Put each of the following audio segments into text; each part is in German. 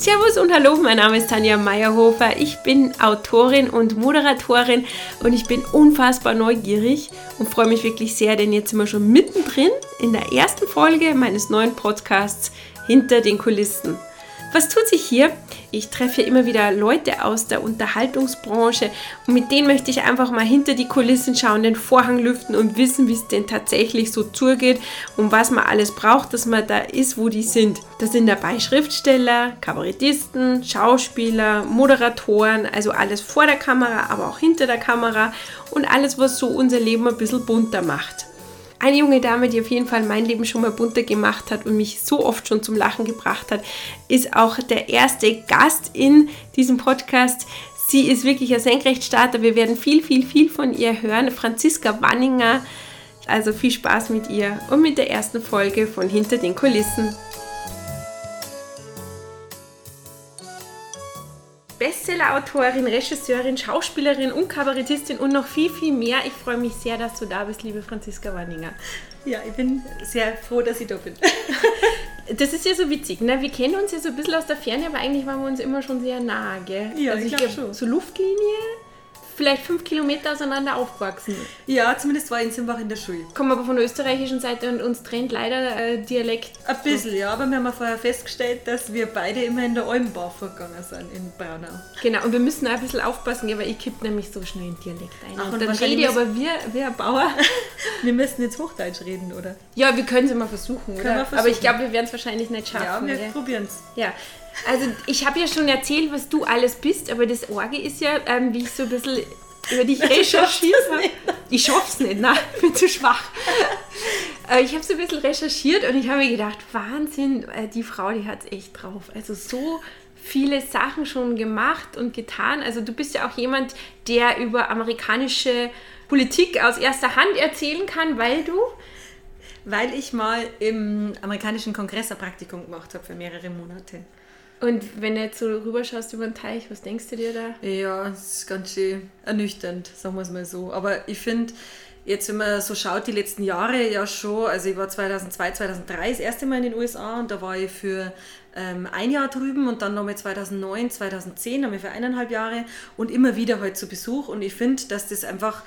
Servus und hallo, mein Name ist Tanja Meyerhofer. Ich bin Autorin und Moderatorin und ich bin unfassbar neugierig und freue mich wirklich sehr, denn jetzt sind wir schon mittendrin in der ersten Folge meines neuen Podcasts Hinter den Kulissen. Was tut sich hier? Ich treffe immer wieder Leute aus der Unterhaltungsbranche und mit denen möchte ich einfach mal hinter die Kulissen schauen, den Vorhang lüften und wissen, wie es denn tatsächlich so zugeht und was man alles braucht, dass man da ist, wo die sind. Da sind dabei Schriftsteller, Kabarettisten, Schauspieler, Moderatoren, also alles vor der Kamera, aber auch hinter der Kamera und alles, was so unser Leben ein bisschen bunter macht. Eine junge Dame, die auf jeden Fall mein Leben schon mal bunter gemacht hat und mich so oft schon zum Lachen gebracht hat, ist auch der erste Gast in diesem Podcast. Sie ist wirklich ein Senkrechtstarter. Wir werden viel, viel, viel von ihr hören. Franziska Wanninger. Also viel Spaß mit ihr und mit der ersten Folge von Hinter den Kulissen. Bestseller-Autorin, Regisseurin, Schauspielerin und Kabarettistin und noch viel, viel mehr. Ich freue mich sehr, dass du da bist, liebe Franziska Wanninger. Ja, ich bin sehr froh, dass ich da bin. das ist ja so witzig, ne? Wir kennen uns ja so ein bisschen aus der Ferne, aber eigentlich waren wir uns immer schon sehr nah, gell? Ja, also ich, ich glaube schon. So Luftlinie vielleicht fünf Kilometer auseinander aufgewachsen. Ja, zumindest war ich in Simbach in der Schule. Kommen aber von der österreichischen Seite und uns trennt leider äh, Dialekt. Ein bisschen, ja, aber wir haben ja vorher festgestellt, dass wir beide immer in der Almbau vorgegangen sind, in Braunau. Genau, und wir müssen auch ein bisschen aufpassen, weil ich kippe nämlich so schnell in Dialekt ein. Ach, und dann rede ich aber wie ein Bauer. wir müssen jetzt Hochdeutsch reden, oder? Ja, wir können es immer versuchen, oder? Versuchen. Aber ich glaube, wir werden es wahrscheinlich nicht schaffen. Ja, wir probieren es. Ja, also ich habe ja schon erzählt, was du alles bist, aber das Orge ist ja, ähm, wie ich so ein bisschen über dich recherchiert habe. Ich schaff's nicht, nein, ich bin zu schwach. Äh, ich habe so ein bisschen recherchiert und ich habe mir gedacht, Wahnsinn, äh, die Frau, die hat es echt drauf. Also so viele Sachen schon gemacht und getan. Also du bist ja auch jemand, der über amerikanische Politik aus erster Hand erzählen kann, weil du weil ich mal im amerikanischen Kongress ein Praktikum gemacht habe für mehrere Monate. Und wenn du jetzt so rüberschaust über den Teich, was denkst du dir da? Ja, es ist ganz schön ernüchternd, sagen wir es mal so. Aber ich finde, jetzt wenn man so schaut, die letzten Jahre ja schon, also ich war 2002, 2003 das erste Mal in den USA und da war ich für ähm, ein Jahr drüben und dann nochmal 2009, 2010, nochmal für eineinhalb Jahre und immer wieder halt zu Besuch und ich finde, dass das einfach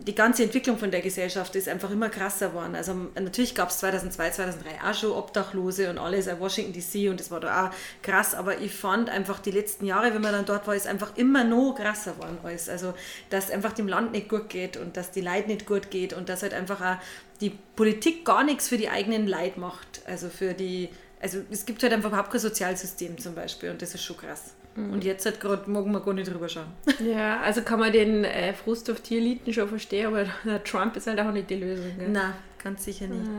die ganze Entwicklung von der Gesellschaft ist einfach immer krasser geworden. Also natürlich gab es 2002, 2003 auch schon Obdachlose und alles, in Washington DC und das war da auch krass, aber ich fand einfach die letzten Jahre, wenn man dann dort war, ist einfach immer noch krasser geworden alles. Also, dass einfach dem Land nicht gut geht und dass die Leute nicht gut geht und dass halt einfach auch die Politik gar nichts für die eigenen Leid macht. Also für die, also es gibt halt einfach überhaupt kein Sozialsystem zum Beispiel und das ist schon krass. Mhm. Und jetzt halt gerade morgen wir gar nicht drüber schauen. Ja, also kann man den äh, Frust auf die Eliten schon verstehen, aber der Trump ist halt auch nicht die Lösung. Gell? Nein, ganz sicher nicht.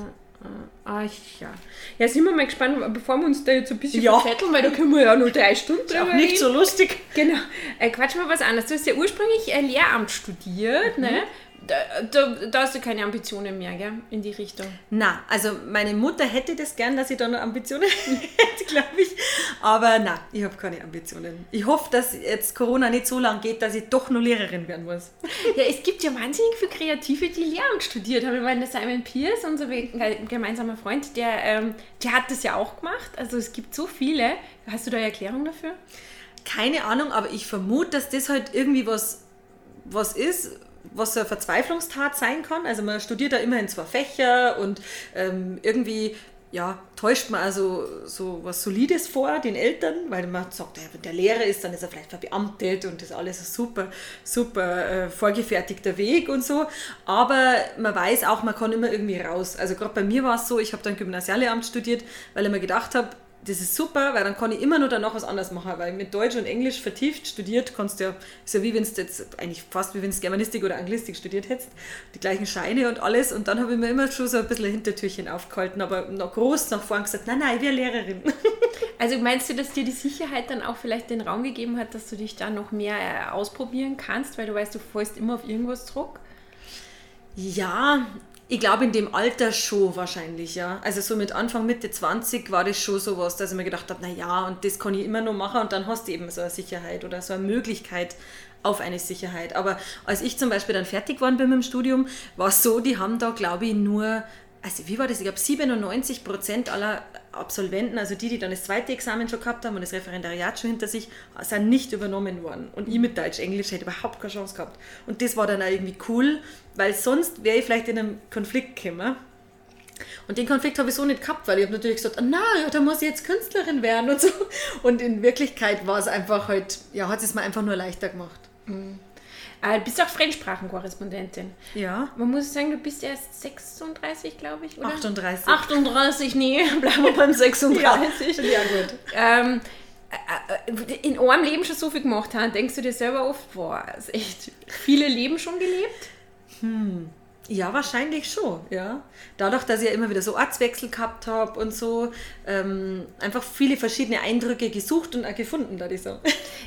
Ah, ich, ja. Ja, sind wir mal gespannt, bevor wir uns da jetzt ein bisschen ja. verzetteln, weil da können wir ja nur drei Stunden drüber Auch nicht reden. so lustig. Genau. Äh, Quatsch mal was anderes. Du hast ja ursprünglich äh, Lehramt studiert, mhm. ne? Da, da, hast du keine Ambitionen mehr, gell? In die Richtung. Na, also meine Mutter hätte das gern, dass ich da noch Ambitionen hätte, glaube ich. Aber na, ich habe keine Ambitionen. Ich hoffe, dass jetzt Corona nicht so lange geht, dass ich doch nur Lehrerin werden muss. Ja, es gibt ja wahnsinnig viele Kreative, die Lehramt studiert haben. Ich meine, Simon Pierce, unser gemeinsamer Freund, der, ähm, der hat das ja auch gemacht. Also es gibt so viele. Hast du da eine Erklärung dafür? Keine Ahnung, aber ich vermute, dass das halt irgendwie was, was ist, was eine Verzweiflungstat sein kann. Also man studiert da immerhin zwei Fächer und ähm, irgendwie ja, täuscht man also so was Solides vor den Eltern, weil man sagt, wenn der Lehrer ist, dann ist er vielleicht verbeamtet und das ist alles ein super, super äh, vorgefertigter Weg und so. Aber man weiß auch, man kann immer irgendwie raus. Also gerade bei mir war es so, ich habe dann Gymnasialeamt studiert, weil ich mir gedacht habe, das ist super, weil dann kann ich immer nur danach was anderes machen, weil mit Deutsch und Englisch vertieft studiert kannst du ja, ist ja wie wenn du jetzt, eigentlich fast wie wenn du Germanistik oder Anglistik studiert hättest, die gleichen Scheine und alles und dann habe ich mir immer schon so ein bisschen ein Hintertürchen aufgehalten, aber noch groß nach vorn gesagt, nein, nein, ich wäre Lehrerin. Also meinst du, dass dir die Sicherheit dann auch vielleicht den Raum gegeben hat, dass du dich da noch mehr äh, ausprobieren kannst, weil du weißt, du fällst immer auf irgendwas Druck? Ja, ich glaube, in dem Alter schon wahrscheinlich, ja. Also so mit Anfang, Mitte 20 war das schon so was, dass ich mir gedacht habe, naja, und das kann ich immer noch machen und dann hast du eben so eine Sicherheit oder so eine Möglichkeit auf eine Sicherheit. Aber als ich zum Beispiel dann fertig geworden bin mit dem Studium, war es so, die haben da, glaube ich, nur also wie war das? Ich glaube, 97 Prozent aller Absolventen, also die, die dann das zweite Examen schon gehabt haben und das Referendariat schon hinter sich, sind nicht übernommen worden. Und ich mit Deutsch, Englisch hätte überhaupt keine Chance gehabt. Und das war dann auch irgendwie cool, weil sonst wäre ich vielleicht in einem Konflikt gekommen. Und den Konflikt habe ich so nicht gehabt, weil ich habe natürlich gesagt, na ja, da muss ich jetzt Künstlerin werden und so. Und in Wirklichkeit war es einfach halt, ja, hat es mir einfach nur leichter gemacht. Mhm. Äh, du bist auch Fremdsprachenkorrespondentin. Ja. Man muss sagen, du bist erst 36, glaube ich, oder? 38. 38, nee, bleiben wir beim 36. ja, ja, gut. Ähm, äh, äh, in eurem Leben schon so viel gemacht haben, denkst du dir selber oft, boah, ist echt viele Leben schon gelebt? Hm. Ja, wahrscheinlich schon, ja. Dadurch, dass ich ja immer wieder so Ortswechsel gehabt habe und so, ähm, einfach viele verschiedene Eindrücke gesucht und auch gefunden, da ich so.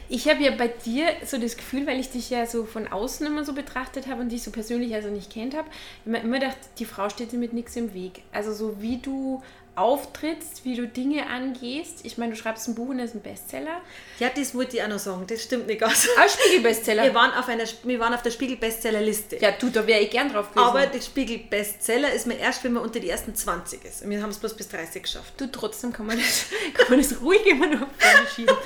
Ich habe ja bei dir so das Gefühl, weil ich dich ja so von außen immer so betrachtet habe und dich so persönlich also nicht kennt habe, immer, immer gedacht, die Frau steht dir mit nichts im Weg. Also so wie du auftrittst, wie du Dinge angehst. Ich meine, du schreibst ein Buch und das ist ein Bestseller. Ja, das wollte ich auch noch sagen. Das stimmt nicht ganz. Ein Spiegel-Bestseller. Wir waren auf, einer, wir waren auf der Spiegel-Bestseller-Liste. Ja, du, da wäre ich gern drauf gewesen. Aber der Spiegel-Bestseller ist mir erst, wenn man unter die ersten 20 ist. Und wir haben es bloß bis 30 geschafft. Du, trotzdem kann man das, kann man das ruhig immer noch vorne schieben.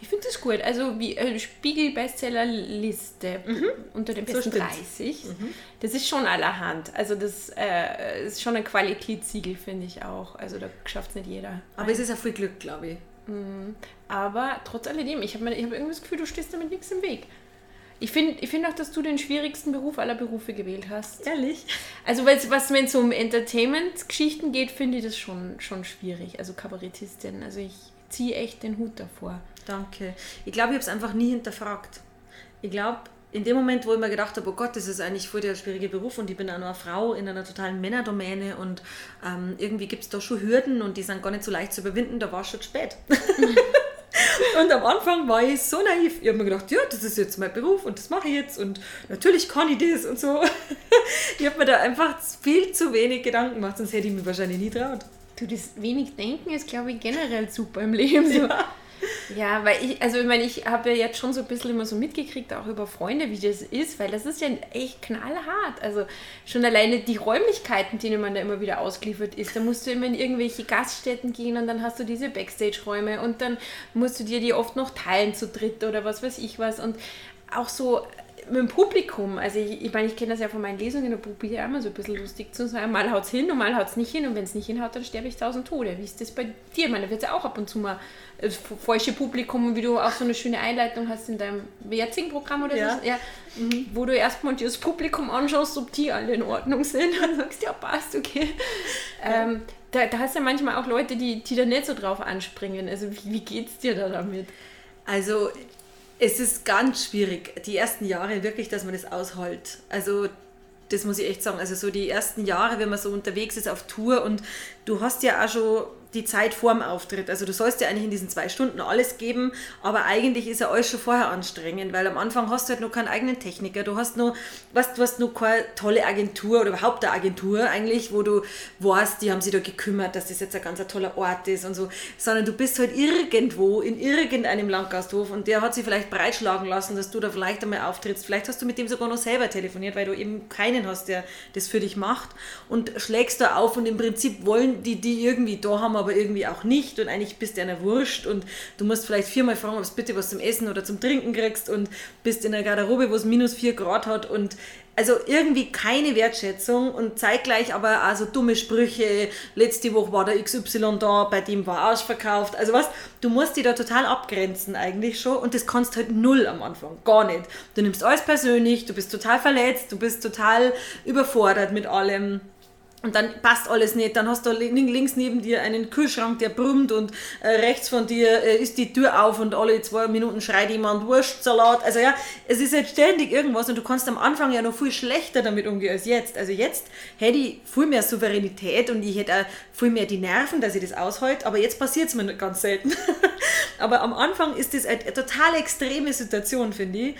Ich das gut. Also wie äh, Spiegel-Bestseller-Liste mhm. unter den besten so 30. Mhm. Das ist schon allerhand. Also das äh, ist schon ein Qualitätssiegel, finde ich auch. Also da schafft es nicht jeder. Aber Nein. es ist ja viel Glück, glaube ich. Mhm. Aber trotz alledem, ich habe hab irgendwie das Gefühl, du stehst damit nichts im Weg. Ich finde ich find auch, dass du den schwierigsten Beruf aller Berufe gewählt hast. Ehrlich? Also, was, wenn es um Entertainment-Geschichten geht, finde ich das schon, schon schwierig. Also, Kabarettistin. Also, ich ziehe echt den Hut davor. Danke. Ich glaube, ich habe es einfach nie hinterfragt. Ich glaube, in dem Moment, wo ich mir gedacht habe, oh Gott, das ist eigentlich voll der schwierige Beruf und ich bin auch nur eine Frau in einer totalen Männerdomäne und ähm, irgendwie gibt es da schon Hürden und die sind gar nicht so leicht zu überwinden, da war es schon spät. und am Anfang war ich so naiv. Ich habe mir gedacht, ja, das ist jetzt mein Beruf und das mache ich jetzt und natürlich kann ich das und so. ich habe mir da einfach viel zu wenig Gedanken gemacht, sonst hätte ich mir wahrscheinlich nie traut. Du, das wenig Denken ist, glaube ich, generell super im Leben. So. Ja. Ja, weil ich, also ich meine, ich habe ja jetzt schon so ein bisschen immer so mitgekriegt, auch über Freunde, wie das ist, weil das ist ja echt knallhart. Also schon alleine die Räumlichkeiten, denen man da immer wieder ausgeliefert ist. Da musst du immer in irgendwelche Gaststätten gehen und dann hast du diese Backstage-Räume und dann musst du dir die oft noch teilen zu dritt oder was weiß ich was. Und auch so mit dem Publikum, also ich, ich meine, ich kenne das ja von meinen Lesungen, da probiere ich immer so ein bisschen lustig zu sein. Mal haut es hin und mal haut es nicht hin und wenn es nicht hinhaut, dann sterbe ich tausend Tode. Wie ist das bei dir? Ich meine, da wird es ja auch ab und zu mal das falsche Publikum, wie du auch so eine schöne Einleitung hast in deinem jetzigen Programm oder ja. so, ja, mhm. wo du erstmal dir das Publikum anschaust, ob die alle in Ordnung sind und sagst, ja, passt, okay. Ja. Ähm, da, da hast du ja manchmal auch Leute, die, die da nicht so drauf anspringen. Also wie, wie geht es dir da damit? Also es ist ganz schwierig, die ersten Jahre wirklich, dass man das aushält. Also das muss ich echt sagen. Also so die ersten Jahre, wenn man so unterwegs ist auf Tour und du hast ja auch schon die Zeit vorm Auftritt. Also du sollst ja eigentlich in diesen zwei Stunden alles geben, aber eigentlich ist ja alles schon vorher anstrengend, weil am Anfang hast du halt noch keinen eigenen Techniker, du hast noch, was, du hast noch keine tolle Agentur oder überhaupt eine Agentur eigentlich, wo du weißt, die haben sich da gekümmert, dass das jetzt ein ganz toller Ort ist und so, sondern du bist halt irgendwo in irgendeinem Landgasthof und der hat sich vielleicht breitschlagen lassen, dass du da vielleicht einmal auftrittst. Vielleicht hast du mit dem sogar noch selber telefoniert, weil du eben keinen hast, der das für dich macht und schlägst da auf und im Prinzip wollen die die irgendwie da haben, aber irgendwie auch nicht und eigentlich bist du einer wurscht und du musst vielleicht viermal fragen, ob du bitte was zum Essen oder zum Trinken kriegst und bist in einer Garderobe, wo es minus vier Grad hat und also irgendwie keine Wertschätzung und zeitgleich aber auch so dumme Sprüche. Letzte Woche war der XY da, bei dem war ausverkauft. Also was, du musst dich da total abgrenzen eigentlich schon und das kannst halt null am Anfang, gar nicht. Du nimmst alles persönlich, du bist total verletzt, du bist total überfordert mit allem und dann passt alles nicht. Dann hast du links neben dir einen Kühlschrank, der brummt und äh, rechts von dir äh, ist die Tür auf und alle zwei Minuten schreit jemand Wurstsalat. Also ja, es ist halt ständig irgendwas und du kannst am Anfang ja noch viel schlechter damit umgehen als jetzt. Also jetzt hätte ich viel mehr Souveränität und ich hätte auch viel mehr die Nerven, dass ich das aushalte, aber jetzt passiert es mir ganz selten. aber am Anfang ist das eine total extreme Situation, finde ich.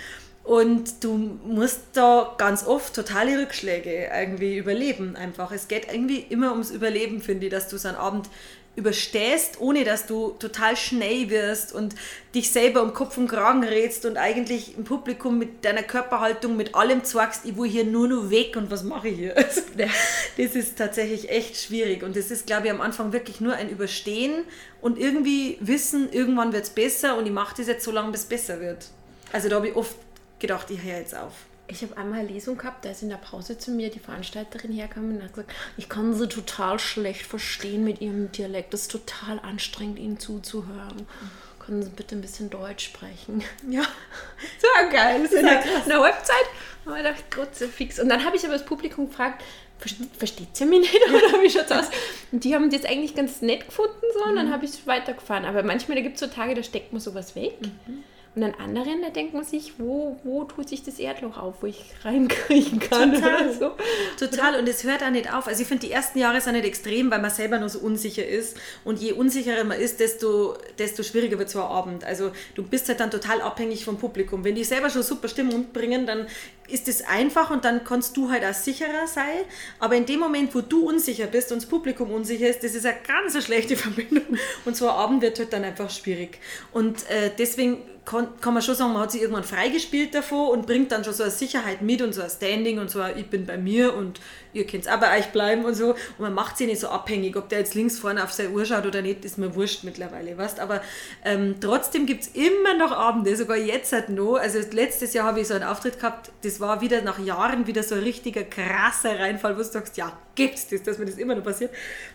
Und du musst da ganz oft totale Rückschläge irgendwie überleben einfach. Es geht irgendwie immer ums Überleben, finde ich, dass du so einen Abend überstehst, ohne dass du total schnell wirst und dich selber um Kopf und Kragen rätst und eigentlich im Publikum mit deiner Körperhaltung, mit allem zwagst, ich will hier nur noch weg und was mache ich hier? Also, das ist tatsächlich echt schwierig und das ist, glaube ich, am Anfang wirklich nur ein Überstehen und irgendwie wissen, irgendwann wird es besser und ich mache das jetzt so lange, bis es besser wird. Also da habe ich oft gedacht, ich höre jetzt auf. Ich habe einmal eine Lesung gehabt, da ist in der Pause zu mir die Veranstalterin hergekommen und hat gesagt, ich kann sie total schlecht verstehen mit ihrem Dialekt. Das ist total anstrengend, ihnen zuzuhören. Können Sie bitte ein bisschen Deutsch sprechen? Ja, so geil. Das ist eine, eine Halbzeit. Und ich dachte, Gott, fix. Und dann habe ich aber das Publikum gefragt, versteht sie mich nicht oder wie schaut's aus? Und die haben das eigentlich ganz nett gefunden so und dann mhm. habe ich weitergefahren. Aber manchmal gibt es so Tage, da steckt man sowas weg. Mhm. Und an anderen, da denkt man sich, wo, wo tut sich das Erdloch auf, wo ich reinkriechen kann. Total. So. Total. Und es hört auch nicht auf. Also ich finde, die ersten Jahre sind nicht extrem, weil man selber nur so unsicher ist. Und je unsicherer man ist, desto, desto schwieriger wird so ein Abend. Also du bist halt dann total abhängig vom Publikum. Wenn die selber schon super Stimmung bringen, dann ist es einfach und dann kannst du halt auch sicherer sein. Aber in dem Moment, wo du unsicher bist und das Publikum unsicher ist, das ist eine ganz schlechte Verbindung. Und so ein Abend wird halt dann einfach schwierig. Und äh, deswegen kann, kann man schon sagen, man hat sich irgendwann freigespielt davor und bringt dann schon so eine Sicherheit mit und so ein Standing und so ein, ich bin bei mir und ihr könnt auch bei euch bleiben und so. Und man macht sich nicht so abhängig, ob der jetzt links vorne auf seine Uhr schaut oder nicht, ist mir wurscht mittlerweile, weißt Aber ähm, trotzdem gibt es immer noch Abende, sogar jetzt halt noch. Also letztes Jahr habe ich so einen Auftritt gehabt, das war wieder nach Jahren wieder so ein richtiger krasser Reinfall, wo du sagst, ja, gibt's das, dass mir das immer noch passiert.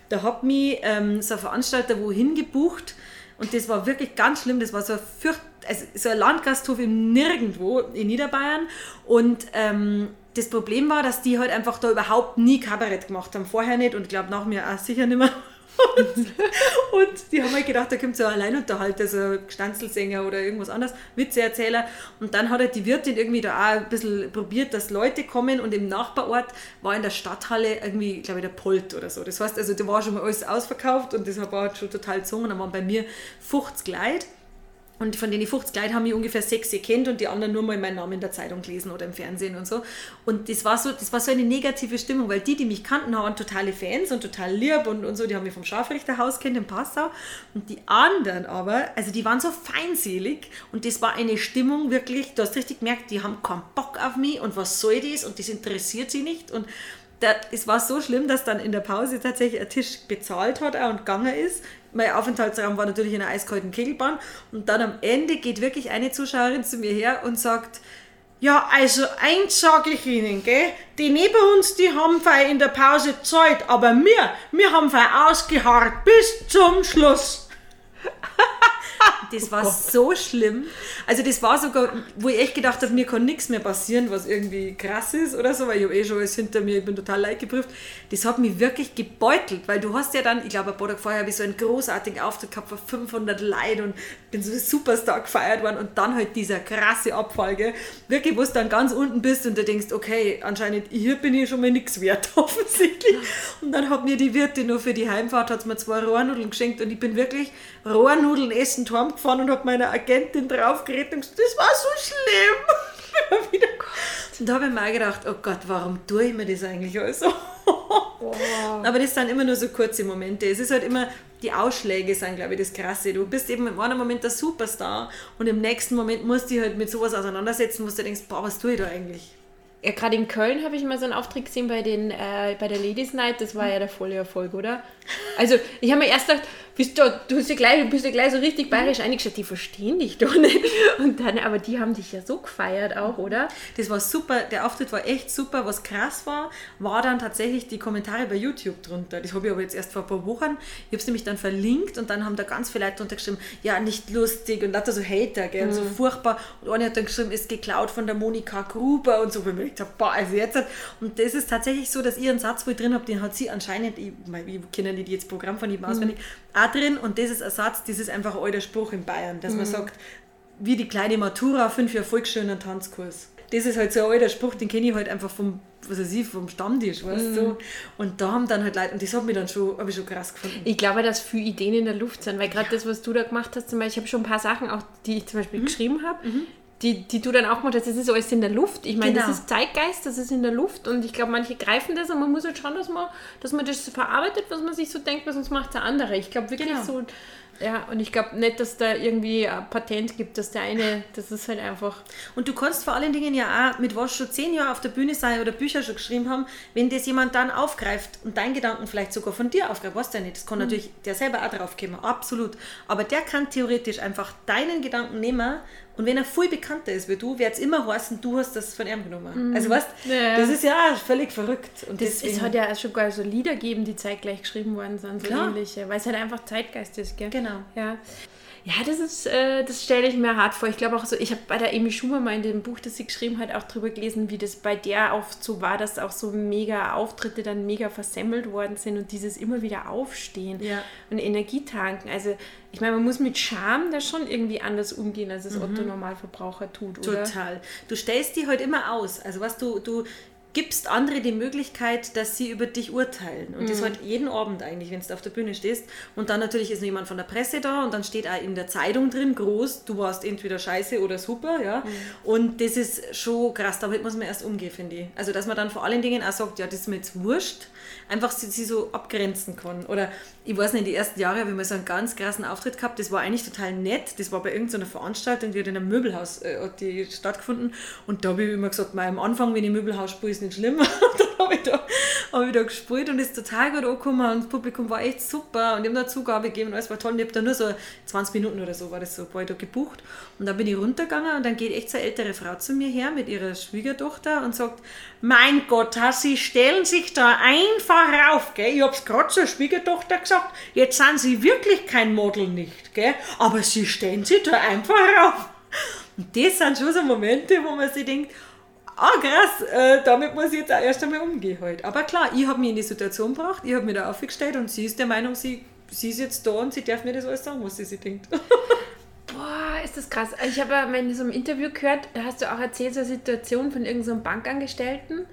Da hat mich ähm, so ein Veranstalter wohin gebucht und das war wirklich ganz schlimm. Das war so ein, Fürcht also so ein Landgasthof im Nirgendwo in Niederbayern. Und ähm, das Problem war, dass die halt einfach da überhaupt nie Kabarett gemacht haben. Vorher nicht und ich glaube nach mir auch sicher nicht mehr. Und, und, die haben halt gedacht, da kommt so ein Alleinunterhalter, so ein Stanzelsänger oder irgendwas anderes, Witzeerzähler. Und dann hat halt die Wirtin irgendwie da auch ein bisschen probiert, dass Leute kommen und im Nachbarort war in der Stadthalle irgendwie, glaube ich, der Polt oder so. Das heißt, also da war schon mal alles ausverkauft und das war halt schon total gezogen. Dann waren bei mir 50 Leute. Und von denen 50 Leute haben mich ungefähr sechs gekannt und die anderen nur mal meinen Namen in der Zeitung gelesen oder im Fernsehen und so. Und das war so, das war so eine negative Stimmung, weil die, die mich kannten, waren totale Fans und total lieb und, und so. Die haben mich vom Scharfrichterhaus kennt in Passau. Und die anderen aber, also die waren so feindselig und das war eine Stimmung wirklich, du hast richtig gemerkt, die haben keinen Bock auf mich und was soll das und das interessiert sie nicht. Und es war so schlimm, dass dann in der Pause tatsächlich ein Tisch bezahlt hat und gegangen ist mein Aufenthaltsraum war natürlich in einer eiskalten Kegelbahn. Und dann am Ende geht wirklich eine Zuschauerin zu mir her und sagt, ja, also eins sage ich Ihnen, gell? Die neben uns, die haben in der Pause Zeit, aber wir, wir haben ausgeharrt bis zum Schluss. Das war oh so schlimm. Also das war sogar, wo ich echt gedacht habe, mir kann nichts mehr passieren, was irgendwie krass ist oder so, weil ich habe eh schon alles hinter mir, ich bin total leidgeprüft. Das hat mich wirklich gebeutelt, weil du hast ja dann, ich glaube ein paar Tage vorher habe ich so einen großartigen Auftritt gehabt von 500 Leuten und bin so ein Superstar gefeiert worden und dann halt dieser krasse Abfolge, wirklich, wo du dann ganz unten bist und du denkst, okay, anscheinend hier bin ich schon mal nichts wert, offensichtlich. Und dann hat mir die Wirtin nur für die Heimfahrt, hat mir zwei Rohrnudeln geschenkt und ich bin wirklich Rohrnudeln essen heimgefahren und habe meiner Agentin draufgeredet und gesagt, das war so schlimm. und da habe ich mir gedacht, oh Gott, warum tue ich mir das eigentlich alles so? Wow. Aber das sind immer nur so kurze Momente. Es ist halt immer, die Ausschläge sind, glaube ich, das Krasse. Du bist eben im einen Moment der Superstar und im nächsten Moment musst du dich halt mit sowas auseinandersetzen, wo du denkst, boah, was tue ich da eigentlich? Ja, gerade in Köln habe ich mal so einen Auftritt gesehen bei, den, äh, bei der Ladies Night. Das war ja der volle Erfolg, oder? Also, ich habe mir erst gedacht, bist du, du bist ja gleich, bist ja gleich so richtig bayerisch eingestellt, die verstehen dich doch nicht. Und dann, aber die haben dich ja so gefeiert auch, oder? Das war super, der Auftritt war echt super. Was krass war, war dann tatsächlich die Kommentare bei YouTube drunter. Das habe ich aber jetzt erst vor ein paar Wochen. Ich habe es nämlich dann verlinkt und dann haben da ganz viele Leute drunter geschrieben, ja, nicht lustig und lauter so Hater, gell, mhm. so furchtbar. Und eine hat dann geschrieben, ist geklaut von der Monika Gruber und so. Und ich gedacht, boah, also jetzt. Und das ist tatsächlich so, dass ihr einen Satz, wo ich drin habe, den hat sie anscheinend, ich, ich kenne nicht jetzt Programm von ihm auswendig, mhm auch drin und das ist ein Satz, das ist einfach ein alter Spruch in Bayern, dass mhm. man sagt, wie die kleine Matura, fünf Jahre Volksschule Tanzkurs. Das ist halt so ein alter Spruch, den kenne ich halt einfach vom, was weiß ich, vom Stammtisch, weißt mhm. du? Und da haben dann halt Leute, und das hat mich dann schon, habe ich schon krass gefunden. Ich glaube, dass viele Ideen in der Luft sind, weil gerade ja. das, was du da gemacht hast, zum Beispiel, ich habe schon ein paar Sachen auch, die ich zum Beispiel mhm. geschrieben habe, mhm die, die du dann auch machst, das ist alles in der Luft. Ich meine, Genau. das ist Zeitgeist, das ist in der Luft und ich glaube, manche greifen das und man muss halt schauen, dass man, dass man das verarbeitet, was man sich so denkt, weil sonst macht der andere. Ich glaube wirklich Genau. so, ja, und ich glaube nicht, dass da irgendwie ein Patent gibt, dass der eine, das ist halt einfach, Und du kannst vor allen Dingen ja auch mit was schon zehn Jahre auf der Bühne sein oder Bücher schon geschrieben haben, wenn das jemand dann aufgreift und deinen Gedanken vielleicht sogar von dir aufgreift, weißt du ja nicht. Das kann natürlich der selber auch drauf kommen, absolut. Aber der kann theoretisch einfach deinen Gedanken nehmen und wenn er viel bekannter ist wie du, wird es immer heißen, du hast das von ihm genommen. Also weißt Ja. das ist ja völlig verrückt. Und das, deswegen, es hat ja schon gar so Lieder gegeben, die zeitgleich geschrieben worden sind, so Klar. ähnliche, weil es halt einfach Zeitgeist ist, gell? Genau. Ja. Ja, das ist, äh, das stelle ich mir hart vor. Ich glaube auch so, ich habe bei der Amy Schumer mal in dem Buch, das sie geschrieben hat, auch drüber gelesen, wie das bei der oft so war, dass auch so mega Auftritte dann mega versemmelt worden sind und dieses immer wieder Aufstehen Ja. und Energie tanken. Also, ich meine, man muss mit Scham da schon irgendwie anders umgehen, als es Otto Normalverbraucher tut, oder? Total. Du stellst die halt immer aus. Also was du, du gibst andere die Möglichkeit, dass sie über dich urteilen. Und das halt jeden Abend eigentlich, wenn du auf der Bühne stehst. Und dann natürlich ist noch jemand von der Presse da und dann steht auch in der Zeitung drin, groß, du warst entweder scheiße oder super, ja. Und das ist schon krass, damit muss man erst umgehen, finde ich. Also dass man dann vor allen Dingen auch sagt, ja, das ist mir jetzt wurscht, einfach sie, sie so abgrenzen kann. Oder ich weiß nicht, die ersten Jahre habe ich mal so einen ganz krassen Auftritt gehabt, das war eigentlich total nett, das war bei irgendeiner Veranstaltung, die hat in einem Möbelhaus äh, die stattgefunden und da habe ich immer gesagt, mal am Anfang, wenn ich Möbelhaus spiele, ist nicht schlimm. Habe ich, da, habe ich da gespielt und ist total gut angekommen und das Publikum war echt super und die haben da Zugabe gegeben und alles war toll und ich habe da nur so 20 Minuten oder so war das so, ich da gebucht und dann bin ich runtergegangen und dann geht echt so eine ältere Frau zu mir her mit ihrer Schwiegertochter und sagt, mein Gott, Sie stellen sich da einfach auf, gell? Ich hab's gerade zur Schwiegertochter gesagt, jetzt sind Sie wirklich kein Model nicht, gell? Aber Sie stellen sich da einfach auf. Und das sind schon so Momente, wo man sich denkt, ah krass, äh, damit muss ich jetzt auch erst einmal umgehen halt. Aber klar, ich habe mich in die Situation gebracht, ich habe mich da aufgestellt und sie ist der Meinung, sie, sie ist jetzt da und sie darf mir das alles sagen, was sie sich denkt. Boah, ist das krass. Ich habe ja in so einem Interview gehört, da hast du auch erzählt, so eine Situation von irgendeinem so Bankangestellten.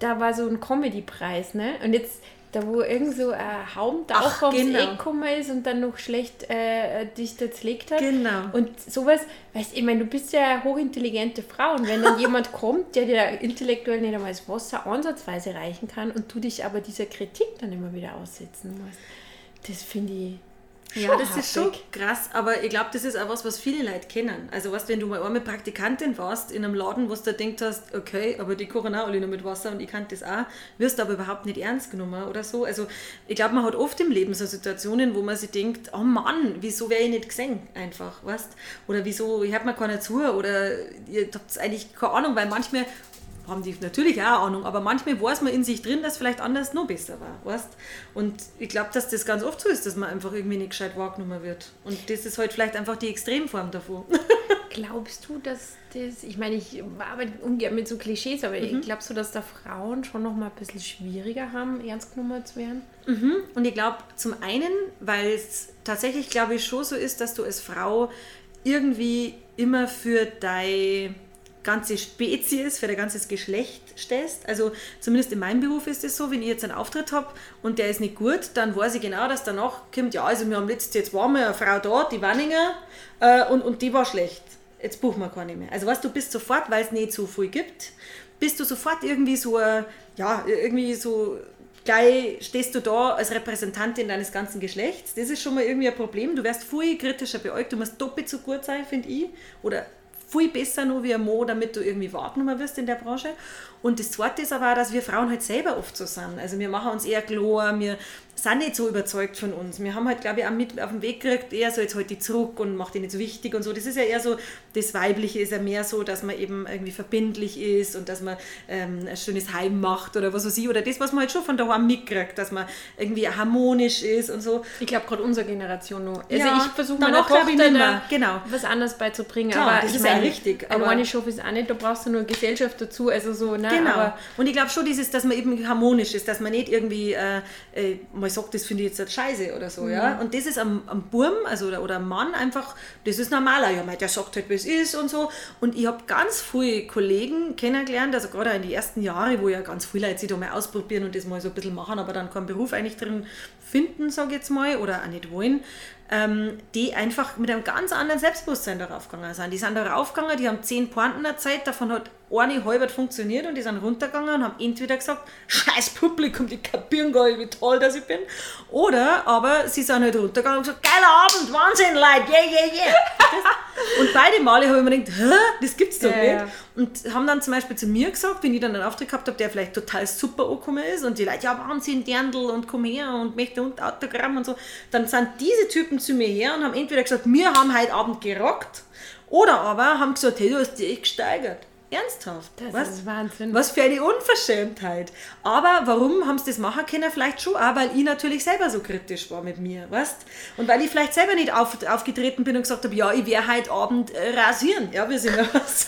Da war so ein Comedy-Preis, ne? Und jetzt, da wo irgend so ein Haubentaucher Ach, ums genau. Eck gekommen ist und dann noch schlecht äh, dich da zerlegt hat. Genau. Und sowas, weißt du, ich meine, du bist ja eine hochintelligente Frau und wenn dann jemand kommt, der dir intellektuell nicht einmal das Wasser ansatzweise reichen kann und du dich aber dieser Kritik dann immer wieder aussetzen musst, das finde ich. Ja, schon das ist schon krass, aber ich glaube, das ist auch was, was viele Leute kennen. Also, weißt, wenn du mal einmal Praktikantin warst in einem Laden, wo du denkt hast, okay, aber die kochen auch alle nur mit Wasser und ich kann das auch, wirst du aber überhaupt nicht ernst genommen oder so. Also, ich glaube, man hat oft im Leben so Situationen, wo man sich denkt, oh Mann, wieso wäre ich nicht gesehen einfach, weißt? Oder wieso, ich habe mir keiner zu oder ihr habt eigentlich keine Ahnung, weil manchmal haben die natürlich auch Ahnung, aber manchmal weiß man in sich drin, dass vielleicht anders noch besser war, weißt? Und ich glaube, dass das ganz oft so ist, dass man einfach irgendwie nicht gescheit wahrgenommen wird. Und das ist halt vielleicht einfach die Extremform davon. Glaubst du, dass das, ich meine, ich arbeite ungern mit so Klischees, aber Mhm. glaubst du, dass da Frauen schon noch mal ein bisschen schwieriger haben, ernst genommen zu werden? Und ich glaube, zum einen, weil es tatsächlich, glaube ich, schon so ist, dass du als Frau irgendwie immer für deine ganze Spezies, für dein ganzes Geschlecht stehst. Also zumindest in meinem Beruf ist es so, wenn ich jetzt einen Auftritt habe und der ist nicht gut, dann weiß ich genau, dass danach kommt, ja, also wir haben letztes, jetzt war mal eine Frau da, die Wanninger, äh, und, und die war schlecht. Jetzt buchen wir keine mehr. Also weißt du, bist sofort, weil es nicht so viel gibt, bist du sofort irgendwie so, ja, irgendwie so gleich stehst du da als Repräsentantin deines ganzen Geschlechts. Das ist schon mal irgendwie ein Problem. Du wirst viel kritischer beäugt. Du musst doppelt so gut sein, finde ich. Oder viel besser nur wie ein Mo, damit du irgendwie wahrgenommen wirst in der Branche. Und das Zweite ist aber auch, dass wir Frauen halt selber oft so sind. Also wir machen uns eher klar, wir sind nicht so überzeugt von uns. Wir haben halt, glaube ich, auch mit auf den Weg gekriegt, eher so, jetzt halt die zurück und macht die nicht so wichtig und so. Das ist ja eher so, das Weibliche ist ja mehr so, dass man eben irgendwie verbindlich ist und dass man ähm, ein schönes Heim macht oder was weiß ich. Oder das, was man halt schon von daheim mitkriegt, dass man irgendwie harmonisch ist und so. Ich glaube, gerade unsere Generation noch. Also Ja, ich versuche meiner glaub Tochter ich da. Genau. was anderes beizubringen. Klar, aber das ist ja richtig, Ein aber- One-Show ist auch nicht, da brauchst du nur Gesellschaft dazu. Also so, ne? Genau. Aber und ich glaube schon, dieses, dass man eben harmonisch ist, dass man nicht irgendwie äh, äh, mal sagt, das finde ich jetzt nicht scheiße oder so, mhm. ja. Und das ist am, am Burm, also oder, oder am Mann einfach, das ist normaler, ja, der sagt halt, es ist und so. Und ich habe ganz viele Kollegen kennengelernt, also gerade in den ersten Jahren, wo ja ganz viele Leute sich da mal ausprobieren und das mal so ein bisschen machen, aber dann keinen Beruf eigentlich drin finden, sage ich jetzt mal, oder auch nicht wollen, ähm, die einfach mit einem ganz anderen Selbstbewusstsein darauf gegangen sind. Die sind darauf gegangen, die haben zehn Pointen erzählt, davon hat eine halbert funktioniert und die sind runtergegangen und haben entweder gesagt, scheiß Publikum, die kapieren gar nicht, wie toll das ich bin, oder aber sie sind halt runtergegangen und gesagt, geiler Abend, Wahnsinn, Leute, yeah, yeah, yeah. und beide Male habe ich mir gedacht, Hä, das gibt's doch ja, nicht. Und haben dann zum Beispiel zu mir gesagt, wenn ich dann einen Auftritt gehabt habe, der vielleicht total super angekommen ist und die Leute, ja Wahnsinn, Dirndl und komm her und möchte und Autogramm und so, dann sind diese Typen zu mir her und haben entweder gesagt, wir haben heute Abend gerockt, oder aber haben gesagt, hey, du hast dich echt gesteigert. Ernsthaft. Das was, ist Wahnsinn. Was für eine Unverschämtheit. Aber warum haben sie das machen können? Vielleicht schon auch, weil ich natürlich selber so kritisch war mit mir, weißt? Und weil ich vielleicht selber nicht auf, aufgetreten bin und gesagt habe, ja, ich werde heute Abend äh, rasieren. Ja, wir sind ja was.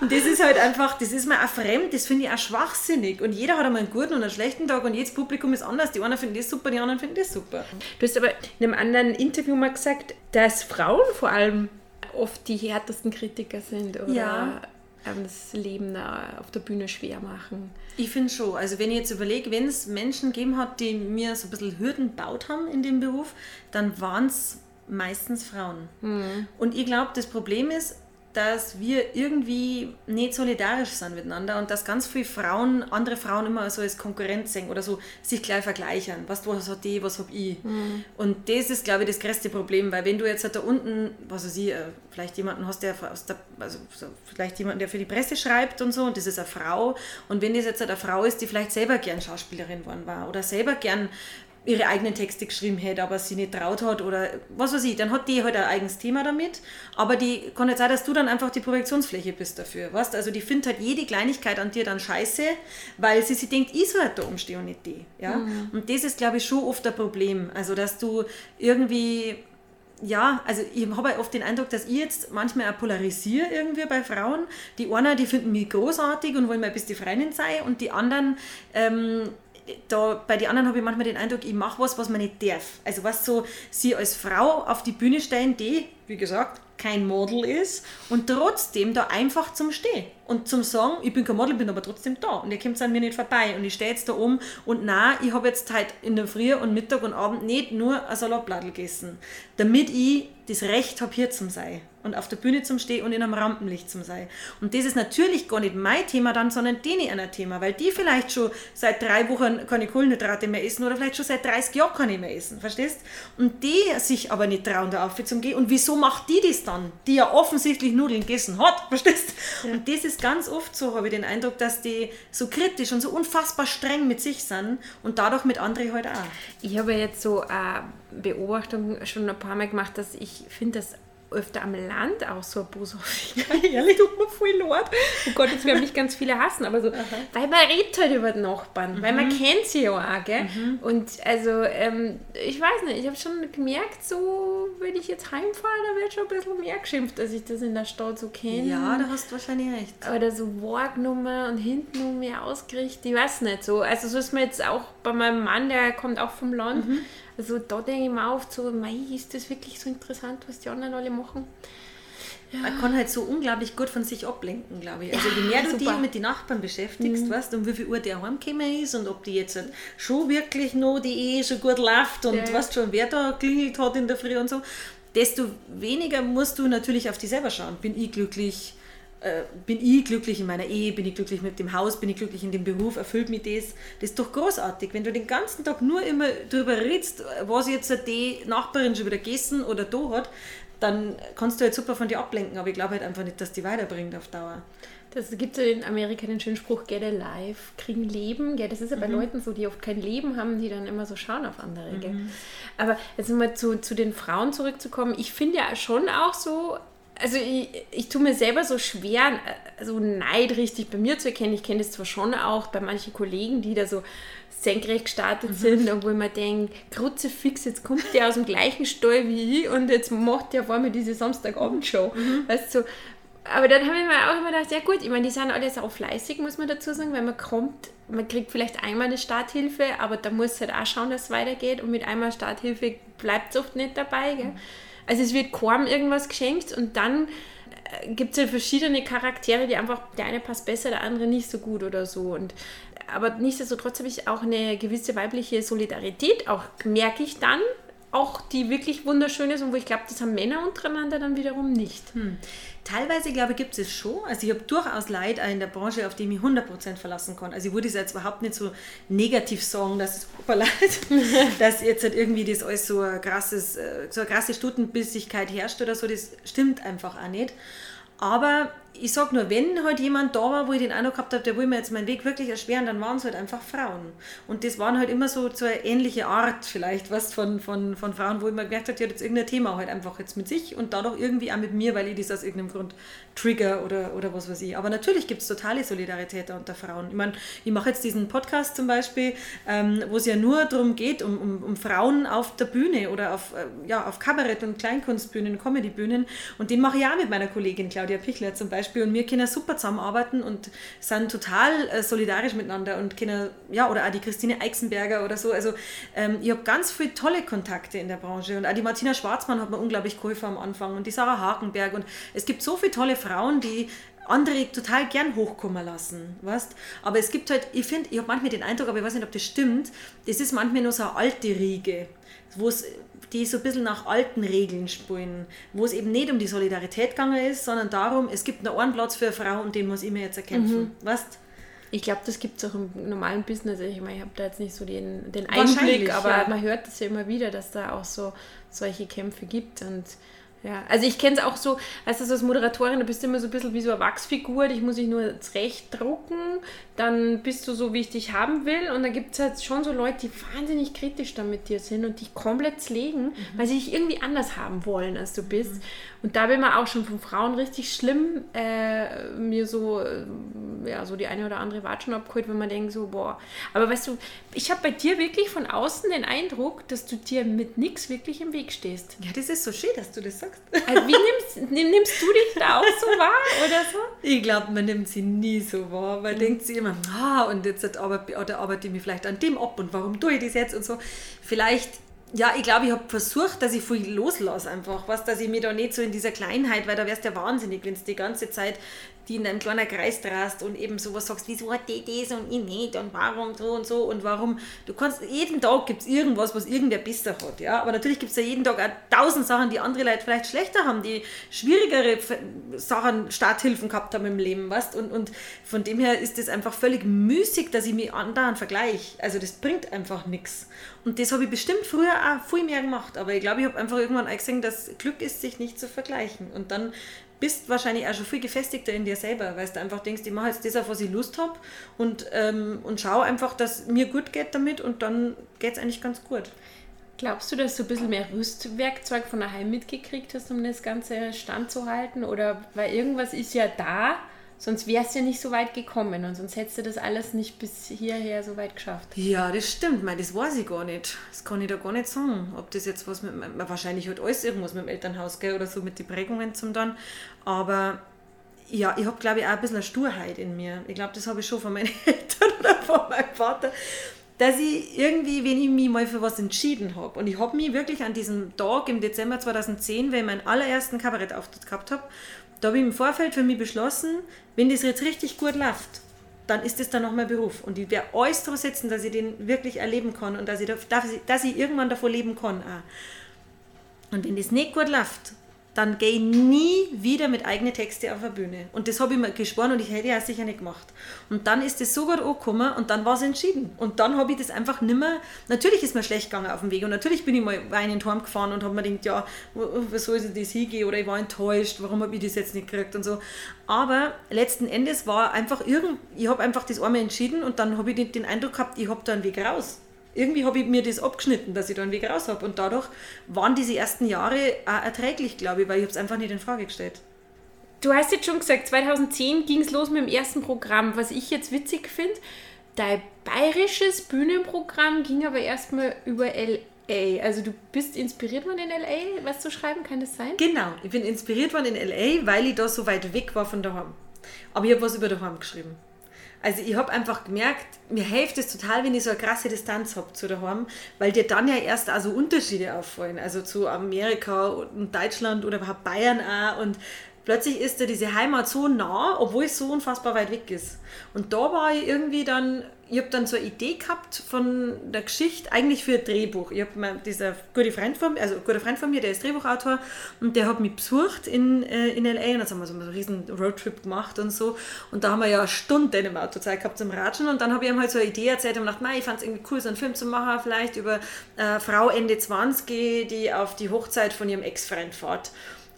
und das ist halt einfach, das ist mir auch fremd, das finde ich auch schwachsinnig. Und jeder hat einmal einen guten und einen schlechten Tag und jedes Publikum ist anders. Die einen finden das super, die anderen finden das super. Du hast aber in einem anderen Interview mal gesagt, dass Frauen vor allem oft die härtesten Kritiker sind oder ja. Das Leben auf der Bühne schwer machen. Ich finde schon. Also wenn ich jetzt überlege, wenn es Menschen gegeben hat, die mir so ein bisschen Hürden baut haben in dem Beruf, dann waren es meistens Frauen. Mhm. Und ich glaube, das Problem ist, dass wir irgendwie nicht solidarisch sind miteinander und dass ganz viele Frauen, andere Frauen immer so als Konkurrenz sehen oder so sich gleich vergleichen. Was, was hat die, was habe ich? Mhm. Und das ist, glaube ich, das größte Problem, weil wenn du jetzt halt da unten, was weiß ich, äh, vielleicht jemanden hast, der, der also vielleicht jemanden, der für die Presse schreibt und so, und das ist eine Frau, und wenn das jetzt halt eine Frau ist, die vielleicht selber gern Schauspielerin geworden war oder selber gern ihre eigenen Texte geschrieben hätte, aber sie nicht traut hat oder was weiß ich, dann hat die halt ein eigenes Thema damit, aber die kann nicht sein, dass du dann einfach die Projektionsfläche bist dafür, weißt? Also die findet halt jede Kleinigkeit an dir dann scheiße, weil sie sich denkt, ich soll halt da umstehen und nicht die, ja? Mhm. Und das ist, glaube ich, schon oft ein Problem, also dass du irgendwie ja, also ich habe oft den Eindruck, dass ich jetzt manchmal auch polarisiere irgendwie bei Frauen. Die einen, die finden mich großartig und wollen mir ein bisschen die Freundin sein und die anderen ähm, da, bei den anderen habe ich manchmal den Eindruck, ich mache was, was man nicht darf. Also was so, sie als Frau auf die Bühne stellen, die, wie gesagt, kein Model ist und trotzdem da einfach zum Stehen und zum Sagen, ich bin kein Model, bin aber trotzdem da und ihr kommt an mir nicht vorbei und ich stehe jetzt da oben und nein, ich habe jetzt halt in der Früh und Mittag und Abend nicht nur ein Salatblattl gegessen, damit ich das Recht habe, hier zu sein und auf der Bühne zum Stehen und in einem Rampenlicht zum sein. Und das ist natürlich gar nicht mein Thema dann, sondern denen ein Thema, weil die vielleicht schon seit drei Wochen keine Kohlenhydrate mehr essen oder vielleicht schon seit 30 Jahren keine mehr essen, verstehst? Und die sich aber nicht trauen, da auf zum Gehen. Und wieso macht die das dann? Die ja offensichtlich Nudeln gegessen hat, verstehst? Ja. Und das ist ganz oft so, habe ich den Eindruck, dass die so kritisch und so unfassbar streng mit sich sind und dadurch mit anderen halt auch. Ich habe jetzt so eine Beobachtung schon ein paar Mal gemacht, dass ich finde, dass öfter am Land auch so eine Boshaftigkeit. Ehrlich, tut mir voll leid. Oh Gott, jetzt werden mich ganz viele hassen, aber so, Aha. weil man redet halt über die Nachbarn, mhm. weil man mhm. kennt sie ja auch, gell? Mhm. Und also, ähm, ich weiß nicht, ich habe schon gemerkt, so, wenn ich jetzt heimfahre, da wird schon ein bisschen mehr geschimpft, dass ich das in der Stadt so kenne. Ja, da hast du wahrscheinlich recht. Oder so wahrgenommen und hinten um mir ausgerichtet, ich weiß nicht so. Also so ist mir jetzt auch bei meinem Mann, der kommt auch vom Land, mhm also da denke ich mir oft so, mei, ist das wirklich so interessant, was die anderen alle machen? Ja. Man kann halt so unglaublich gut von sich ablenken, glaube ich. Also je mehr du dich mit den Nachbarn beschäftigst, mhm. weißt, um wie viel Uhr der heimgekommen ist und ob die jetzt schon wirklich noch die Ehe so gut läuft und ja. weißt schon, wer da klingelt hat in der Früh und so, desto weniger musst du natürlich auf dich selber schauen. Bin ich glücklich? Äh, bin ich glücklich in meiner Ehe, bin ich glücklich mit dem Haus, bin ich glücklich in dem Beruf, erfüllt mich das. Das ist doch großartig, wenn du den ganzen Tag nur immer darüber redest, was jetzt die Nachbarin schon wieder gegessen oder da hat, dann kannst du halt super von dir ablenken, aber ich glaube halt einfach nicht, dass die weiterbringt auf Dauer. Das gibt ja in Amerika den schönen Spruch, get a life, kriegen Leben. Gell? Das ist ja bei mhm. Leuten so, die oft kein Leben haben, die dann immer so schauen auf andere. Mhm. Aber jetzt mal zu, zu den Frauen zurückzukommen. Ich finde ja schon auch so, also ich, ich tue mir selber so schwer, so Neid richtig bei mir zu erkennen. Ich kenne das zwar schon auch bei manchen Kollegen, die da so senkrecht gestartet mhm. sind und wo ich mir denke, Kruzifix, jetzt kommt der aus dem gleichen Stall wie ich und jetzt macht der vor mir diese Samstagabendshow. Mhm. Weißt du, aber dann habe ich mir auch immer gedacht, ja gut, ich meine, die sind alle auch fleißig, muss man dazu sagen, weil man kommt, man kriegt vielleicht einmal eine Starthilfe, aber da muss halt auch schauen, dass es weitergeht und mit einmal Starthilfe bleibt es oft nicht dabei. Gell? Also es wird kaum irgendwas geschenkt und dann äh, gibt es ja verschiedene Charaktere, die einfach, der eine passt besser, der andere nicht so gut oder so. Und, aber nichtsdestotrotz habe ich auch eine gewisse weibliche Solidarität, auch merke ich dann, auch die wirklich wunderschön ist und wo ich glaube, das haben Männer untereinander dann wiederum nicht. Hm. Teilweise, glaube ich, gibt es schon. Also ich habe durchaus Leute in der Branche, auf die ich mich 100% verlassen kann. Also ich würde es jetzt überhaupt nicht so negativ sagen, dass es super leid, dass jetzt halt irgendwie das alles so, ein krasses, äh, so eine krasse Stutenbissigkeit herrscht oder so. Das stimmt einfach auch nicht. Aber ich sag nur, wenn halt jemand da war, wo ich den Eindruck gehabt habe, der will mir jetzt meinen Weg wirklich erschweren, dann waren es halt einfach Frauen. Und das waren halt immer so, so eine ähnliche Art vielleicht, was von, von, von Frauen, wo ich mir gemerkt habe, die hat jetzt irgendein Thema halt einfach jetzt mit sich und dadurch irgendwie auch mit mir, weil ich das aus irgendeinem Grund trigger oder, oder was weiß ich. Aber natürlich gibt es totale Solidarität unter Frauen. Ich meine, ich mache jetzt diesen Podcast zum Beispiel, ähm, wo es ja nur darum geht, um, um, um Frauen auf der Bühne oder auf, äh, ja, auf Kabarett- und Kleinkunstbühnen, Comedybühnen. Und den mache ich auch mit meiner Kollegin Claudia Pichler zum Beispiel Beispiel und wir können super zusammenarbeiten und sind total äh, solidarisch miteinander und können, ja, oder auch die Christine Eichsenberger oder so. Also ähm, ich habe ganz viele tolle Kontakte in der Branche und auch die Martina Schwarzmann hat mir unglaublich geholfen am Anfang und die Sarah Hakenberg und es gibt so viele tolle Frauen, die andere total gern hochkommen lassen, weißt? Aber es gibt halt, ich finde, ich habe manchmal den Eindruck, aber ich weiß nicht, ob das stimmt, das ist manchmal nur so eine alte Riege, wo es die so ein bisschen nach alten Regeln spielen, wo es eben nicht um die Solidarität gegangen ist, sondern darum, es gibt nur einen Platz für eine Frau und den muss ich mir jetzt erkämpfen. Mhm. Weißt ich glaube, das gibt es auch im normalen Business. Ich meine, ich habe da jetzt nicht so den, den Einblick, aber ja. man hört das ja immer wieder, dass da auch so solche Kämpfe gibt. Und ja, also ich kenne es auch so, weißt du, als Moderatorin, du bist immer so ein bisschen wie so eine Wachsfigur, dich muss ich nur zurecht drucken, dann bist du so, wie ich dich haben will und dann gibt es halt schon so Leute, die wahnsinnig kritisch dann mit dir sind und dich komplett zlegen, mhm. weil sie dich irgendwie anders haben wollen, als du bist. Mhm. Und da bin man auch schon von Frauen richtig schlimm äh, mir so, ja, so die eine oder andere Watschen abgeholt, wenn man denkt so, boah. Aber weißt du, ich habe bei dir wirklich von außen den Eindruck, dass du dir mit nichts wirklich im Weg stehst. Ja, das ist so schön, dass du das sagst. Also wie nimmst, nimmst du dich da auch so wahr oder so? Ich glaube, man nimmt sie nie so wahr, weil mhm. denkt sie immer, ah, und jetzt arbeite, oder arbeite ich mich vielleicht an dem ab und warum tue ich das jetzt und so. Vielleicht ja, ich glaube, ich habe versucht, dass ich viel loslasse einfach, was, dass ich mir da nicht so in dieser Kleinheit, weil da wärst du ja wahnsinnig, wenn du die ganze Zeit die in einem kleinen Kreis drast und eben sowas sagst, wieso hat die das und ich nicht und warum so und so und warum. Du kannst, jeden Tag gibt es irgendwas, was irgendwer besser hat, ja, aber natürlich gibt es ja jeden Tag auch tausend Sachen, die andere Leute vielleicht schlechter haben, die schwierigere Sachen, Starthilfen gehabt haben im Leben, weißt und, und von dem her ist es einfach völlig müßig, dass ich mich andauernd vergleiche. Also das bringt einfach nichts. Und das habe ich bestimmt früher auch viel mehr gemacht, aber ich glaube, ich habe einfach irgendwann eingesehen, dass Glück ist, sich nicht zu vergleichen. Und dann bist wahrscheinlich auch schon viel gefestigter in dir selber, weil du einfach denkst, ich mache jetzt das, auf was ich Lust habe und, ähm, und schau einfach, dass mir gut geht damit und dann geht es eigentlich ganz gut. Glaubst du, dass du ein bisschen mehr Rüstwerkzeug von daheim mitgekriegt hast, um das Ganze standzuhalten? Oder weil irgendwas ist ja da, Sonst wärst du ja nicht so weit gekommen und sonst hättest du das alles nicht bis hierher so weit geschafft. Ja, das stimmt. Mein, das weiß ich gar nicht. Das kann ich da gar nicht sagen. Ob das jetzt was mit, wahrscheinlich hat alles irgendwas mit dem Elternhaus gell, oder so mit den Prägungen zum dann. Aber ja, ich habe glaube ich auch ein bisschen eine Sturheit in mir. Ich glaube, das habe ich schon von meinen Eltern oder von meinem Vater dass ich irgendwie, wenn ich mich mal für was entschieden habe, und ich habe mich wirklich an diesem Tag im Dezember 2010, wenn ich meinen allerersten Kabarettauftritt gehabt habe, da habe ich im Vorfeld für mich beschlossen, wenn das jetzt richtig gut läuft, dann ist das dann noch mein Beruf. Und ich werde alles darauf setzen, dass ich den wirklich erleben kann und dass ich, dass ich, dass ich irgendwann davon leben kann. Auch. Und wenn das nicht gut läuft, dann gehe ich nie wieder mit eigenen Texten auf der Bühne. Und das habe ich mir geschworen und ich hätte ja sicher nicht gemacht. Und dann ist das so gut angekommen und dann war es entschieden. Und dann habe ich das einfach nimmer. Natürlich ist mir schlecht gegangen auf dem Weg und natürlich bin ich mal einen Turm gefahren und habe mir gedacht, ja, wo soll ich das hingehen oder ich war enttäuscht, warum habe ich das jetzt nicht gekriegt und so. Aber letzten Endes war einfach irgend, ich habe einfach das einmal entschieden und dann habe ich den Eindruck gehabt, ich habe da einen Weg raus irgendwie habe ich mir das abgeschnitten, dass ich da einen Weg raus habe. Und dadurch waren diese ersten Jahre auch erträglich, glaube ich, weil ich habe es einfach nicht in Frage gestellt. Du hast jetzt schon gesagt, 2010 ging es los mit dem ersten Programm. Was ich jetzt witzig finde, dein bayerisches Bühnenprogramm ging aber erstmal über LA. Also du bist inspiriert worden in LA, was zu schreiben, kann das sein? Genau, ich bin inspiriert worden in LA, weil ich da so weit weg war von daheim. Aber ich habe was über daheim geschrieben. Also ich habe einfach gemerkt, mir hilft es total, wenn ich so eine krasse Distanz habe zu daheim, weil dir dann ja erst also Unterschiede auffallen. Also zu Amerika und Deutschland oder überhaupt Bayern auch. Und plötzlich ist da diese Heimat so nah, obwohl es so unfassbar weit weg ist. Und da war ich irgendwie dann, ich habe dann so eine Idee gehabt von der Geschichte, eigentlich für ein Drehbuch. Ich habe mir dieser gute Freund von mir, also ein guter Freund von mir, der ist Drehbuchautor und der hat mich besucht in, äh, in L.A. und dann haben wir so einen riesen Roadtrip gemacht und so. Und da haben wir ja Stunden im Auto Zeit gehabt zum Ratschen und dann habe ich ihm halt so eine Idee erzählt und gedacht, ich fand es irgendwie cool, so einen Film zu machen, vielleicht über äh, Frau Ende 20, die auf die Hochzeit von ihrem Ex-Freund fährt.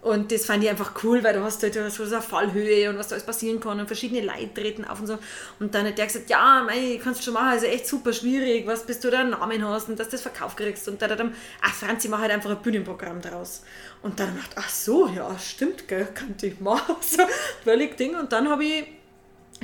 Und das fand ich einfach cool, weil du hast halt so eine Fallhöhe und was da alles passieren kann und verschiedene Leute treten auf und so. Und dann hat der gesagt, ja, mei, kannst du schon machen, also echt super schwierig, was bis du da einen Namen hast und dass du das Verkauf kriegst. Und dann hat er ach Franzi, mach halt einfach ein Bühnenprogramm daraus. Und dann habe ich gedacht, ach so, ja, stimmt, gell, könnte ich machen. So, völlig Ding. Und dann habe ich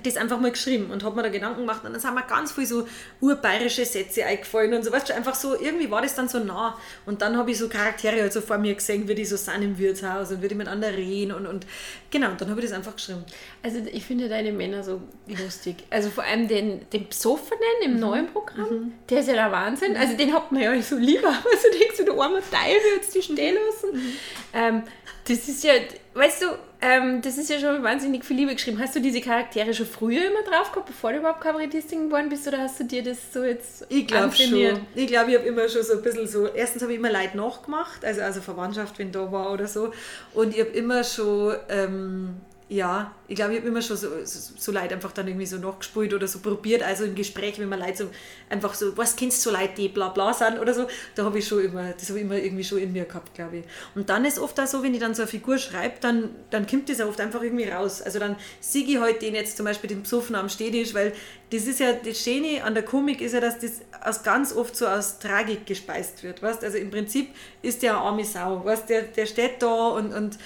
das einfach mal geschrieben und habe mir da Gedanken gemacht und dann sind mir ganz viel so urbayerische Sätze eingefallen und so, weißt du, einfach so, irgendwie war das dann so nah und dann habe ich so Charaktere halt so vor mir gesehen, wie die so sind im Wirtshaus und wie die miteinander reden und, und genau, und dann habe ich das einfach geschrieben. Also ich finde deine Männer so lustig, also vor allem den, den Psoffenen im mhm. neuen Programm, mhm. der ist ja der Wahnsinn, also den hat man ja so lieber, also denkst du, der arme Teufel jetzt die stehen lassen. Mhm. Ähm, das ist ja, weißt du, ähm, das ist ja schon wahnsinnig viel Liebe geschrieben. Hast du diese Charaktere schon früher immer drauf gehabt, bevor du überhaupt Kabarettistin geworden bist, oder hast du dir das so jetzt Ich glaube schon. Ich glaube, ich habe immer schon so ein bisschen so, erstens habe ich immer Leid nachgemacht, also, also Verwandtschaft, wenn da war oder so. Und ich habe immer schon ähm, ja, ich glaube, ich habe immer schon so, so, so Leute einfach dann irgendwie so nachgespult oder so probiert. Also im Gespräch, wenn man Leute so einfach so, was kennst du Leute, die bla bla sind oder so, da habe ich schon immer, das habe ich immer irgendwie schon in mir gehabt, glaube ich. Und dann ist oft auch so, wenn ich dann so eine Figur schreibe, dann, dann kommt das auch oft einfach irgendwie raus. Also dann sehe ich halt den jetzt zum Beispiel den Psoffen am Stehtisch, weil das ist ja, das Schöne an der Komik ist ja, dass das aus ganz oft so aus Tragik gespeist wird, weißt? Also im Prinzip ist der eine arme Sau, weißt? Der, der steht da und, und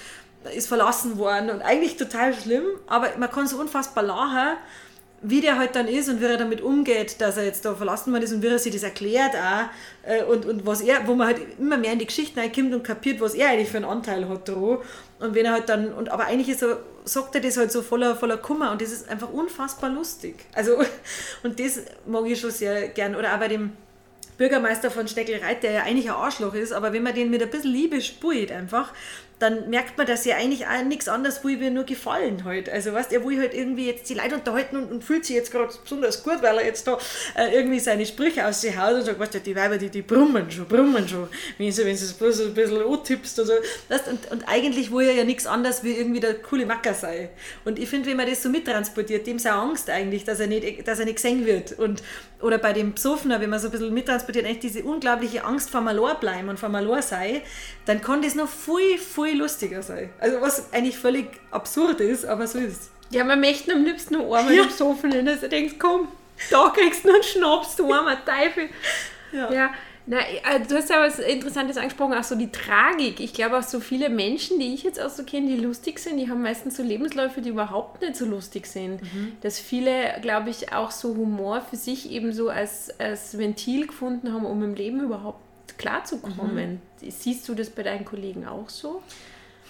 ist verlassen worden und eigentlich total schlimm, aber man kann so unfassbar lachen, wie der halt dann ist und wie er damit umgeht, dass er jetzt da verlassen worden ist und wie er sich das erklärt auch äh, und, und was er, wo man halt immer mehr in die Geschichte reinkommt und kapiert, was er eigentlich für einen Anteil hat da. Und wenn er halt dann, und aber eigentlich ist er, sagt er das halt so voller, voller Kummer und das ist einfach unfassbar lustig. Also, und das mag ich schon sehr gern. Oder auch bei dem Bürgermeister von Steckelreit, der ja eigentlich ein Arschloch ist, aber wenn man den mit ein bisschen Liebe spult einfach, dann merkt man, dass er eigentlich auch nichts anderes will, wie nur gefallen halt. Also weißt, er will halt irgendwie jetzt die Leute unterhalten und, und fühlt sich jetzt gerade besonders gut, weil er jetzt da äh, irgendwie seine Sprüche aus sich haut und sagt, weißt du, die Weiber, die, die brummen schon, brummen schon, wenn du wenn es bloß ein bisschen antippst und so. Weißt, und, und eigentlich will er ja nichts anderes wie irgendwie der coole Macker sein. Und ich finde, wenn man das so mittransportiert, dem sei Angst eigentlich, dass er nicht, dass er nicht gesehen wird. Und, oder bei dem Psoffner, wenn man so ein bisschen mittransportiert, eigentlich diese unglaubliche Angst vor Malor bleiben und vor Malor sein, dann kann das noch viel, viel lustiger sein. Also was eigentlich völlig absurd ist, aber so ist. Ja, man möchte am liebsten nur einmal ja. im Sofa nehmen, dass du denkst, komm, da kriegst du einen Schnaps, du armer Teufel. Ja. ja. Na, äh, du hast ja was Interessantes angesprochen, auch so die Tragik. Ich glaube auch so viele Menschen, die ich jetzt auch so kenne, die lustig sind, die haben meistens so Lebensläufe, die überhaupt nicht so lustig sind. Mhm. Dass viele, glaube ich, auch so Humor für sich eben so als, als Ventil gefunden haben, um im Leben überhaupt klarzukommen. Mhm. Siehst du das bei deinen Kollegen auch so?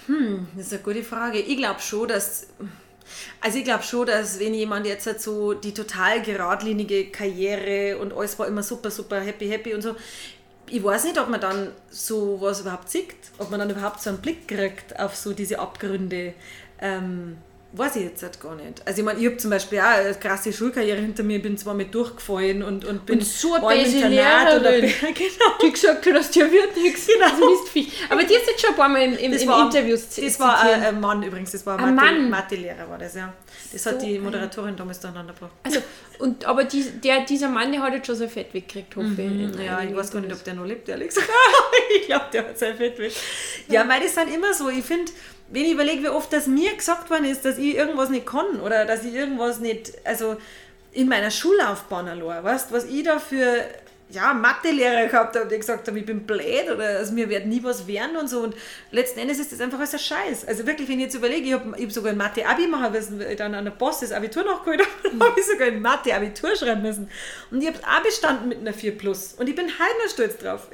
Hm, das ist eine gute Frage. Ich glaube schon, dass. Also ich glaube schon, dass wenn jemand jetzt halt so die total geradlinige Karriere und alles war immer super, super happy, happy und so, ich weiß nicht, ob man dann so was überhaupt sieht, ob man dann überhaupt so einen Blick kriegt auf so diese Abgründe. Ähm, weiß ich jetzt halt gar nicht. Also ich meine, ich habe zum Beispiel auch eine krasse Schulkarriere hinter mir, bin zwar mit durchgefallen und, und bin und so eine böse Lehrerin, oder, genau. die gesagt hat, dass dir wird nichts. Genau. Also Aber die ist jetzt schon ein paar Mal in, in, in war, Interviews Das war ein, ein, Mann übrigens, das war ein Mathe, Mathe-Lehrer war das, ja. Das so hat die Moderatorin damals durcheinander gebracht. Also, und, aber die, der, dieser Mann, der hat jetzt schon sein Fett weggekriegt, hoffe mhm. ich. Ja, ich weiß gar nicht, ob der noch lebt, ehrlich gesagt. ich glaube, der hat sein Fett weg. Ja, weil das sind immer so, ich finde, wenn ich überlege, wie oft das mir gesagt worden ist, dass ich irgendwas nicht kann oder dass ich irgendwas nicht, also in meiner Schullaufbahn allein, weißt was ich da für ja, Mathelehrer gehabt habe, die gesagt haben, ich bin blöd oder also mir wird nie was werden und so. Und letzten Endes ist das einfach alles ein Scheiß. Also wirklich, wenn ich jetzt überlege, ich habe hab sogar ein Mathe-Abi machen müssen, weil ich dann an der Post das Abitur nachgeholt habe, habe ich sogar ein Mathe-Abitur schreiben müssen. Und ich habe es auch bestanden mit einer 4 Plus. Und ich bin noch stolz drauf.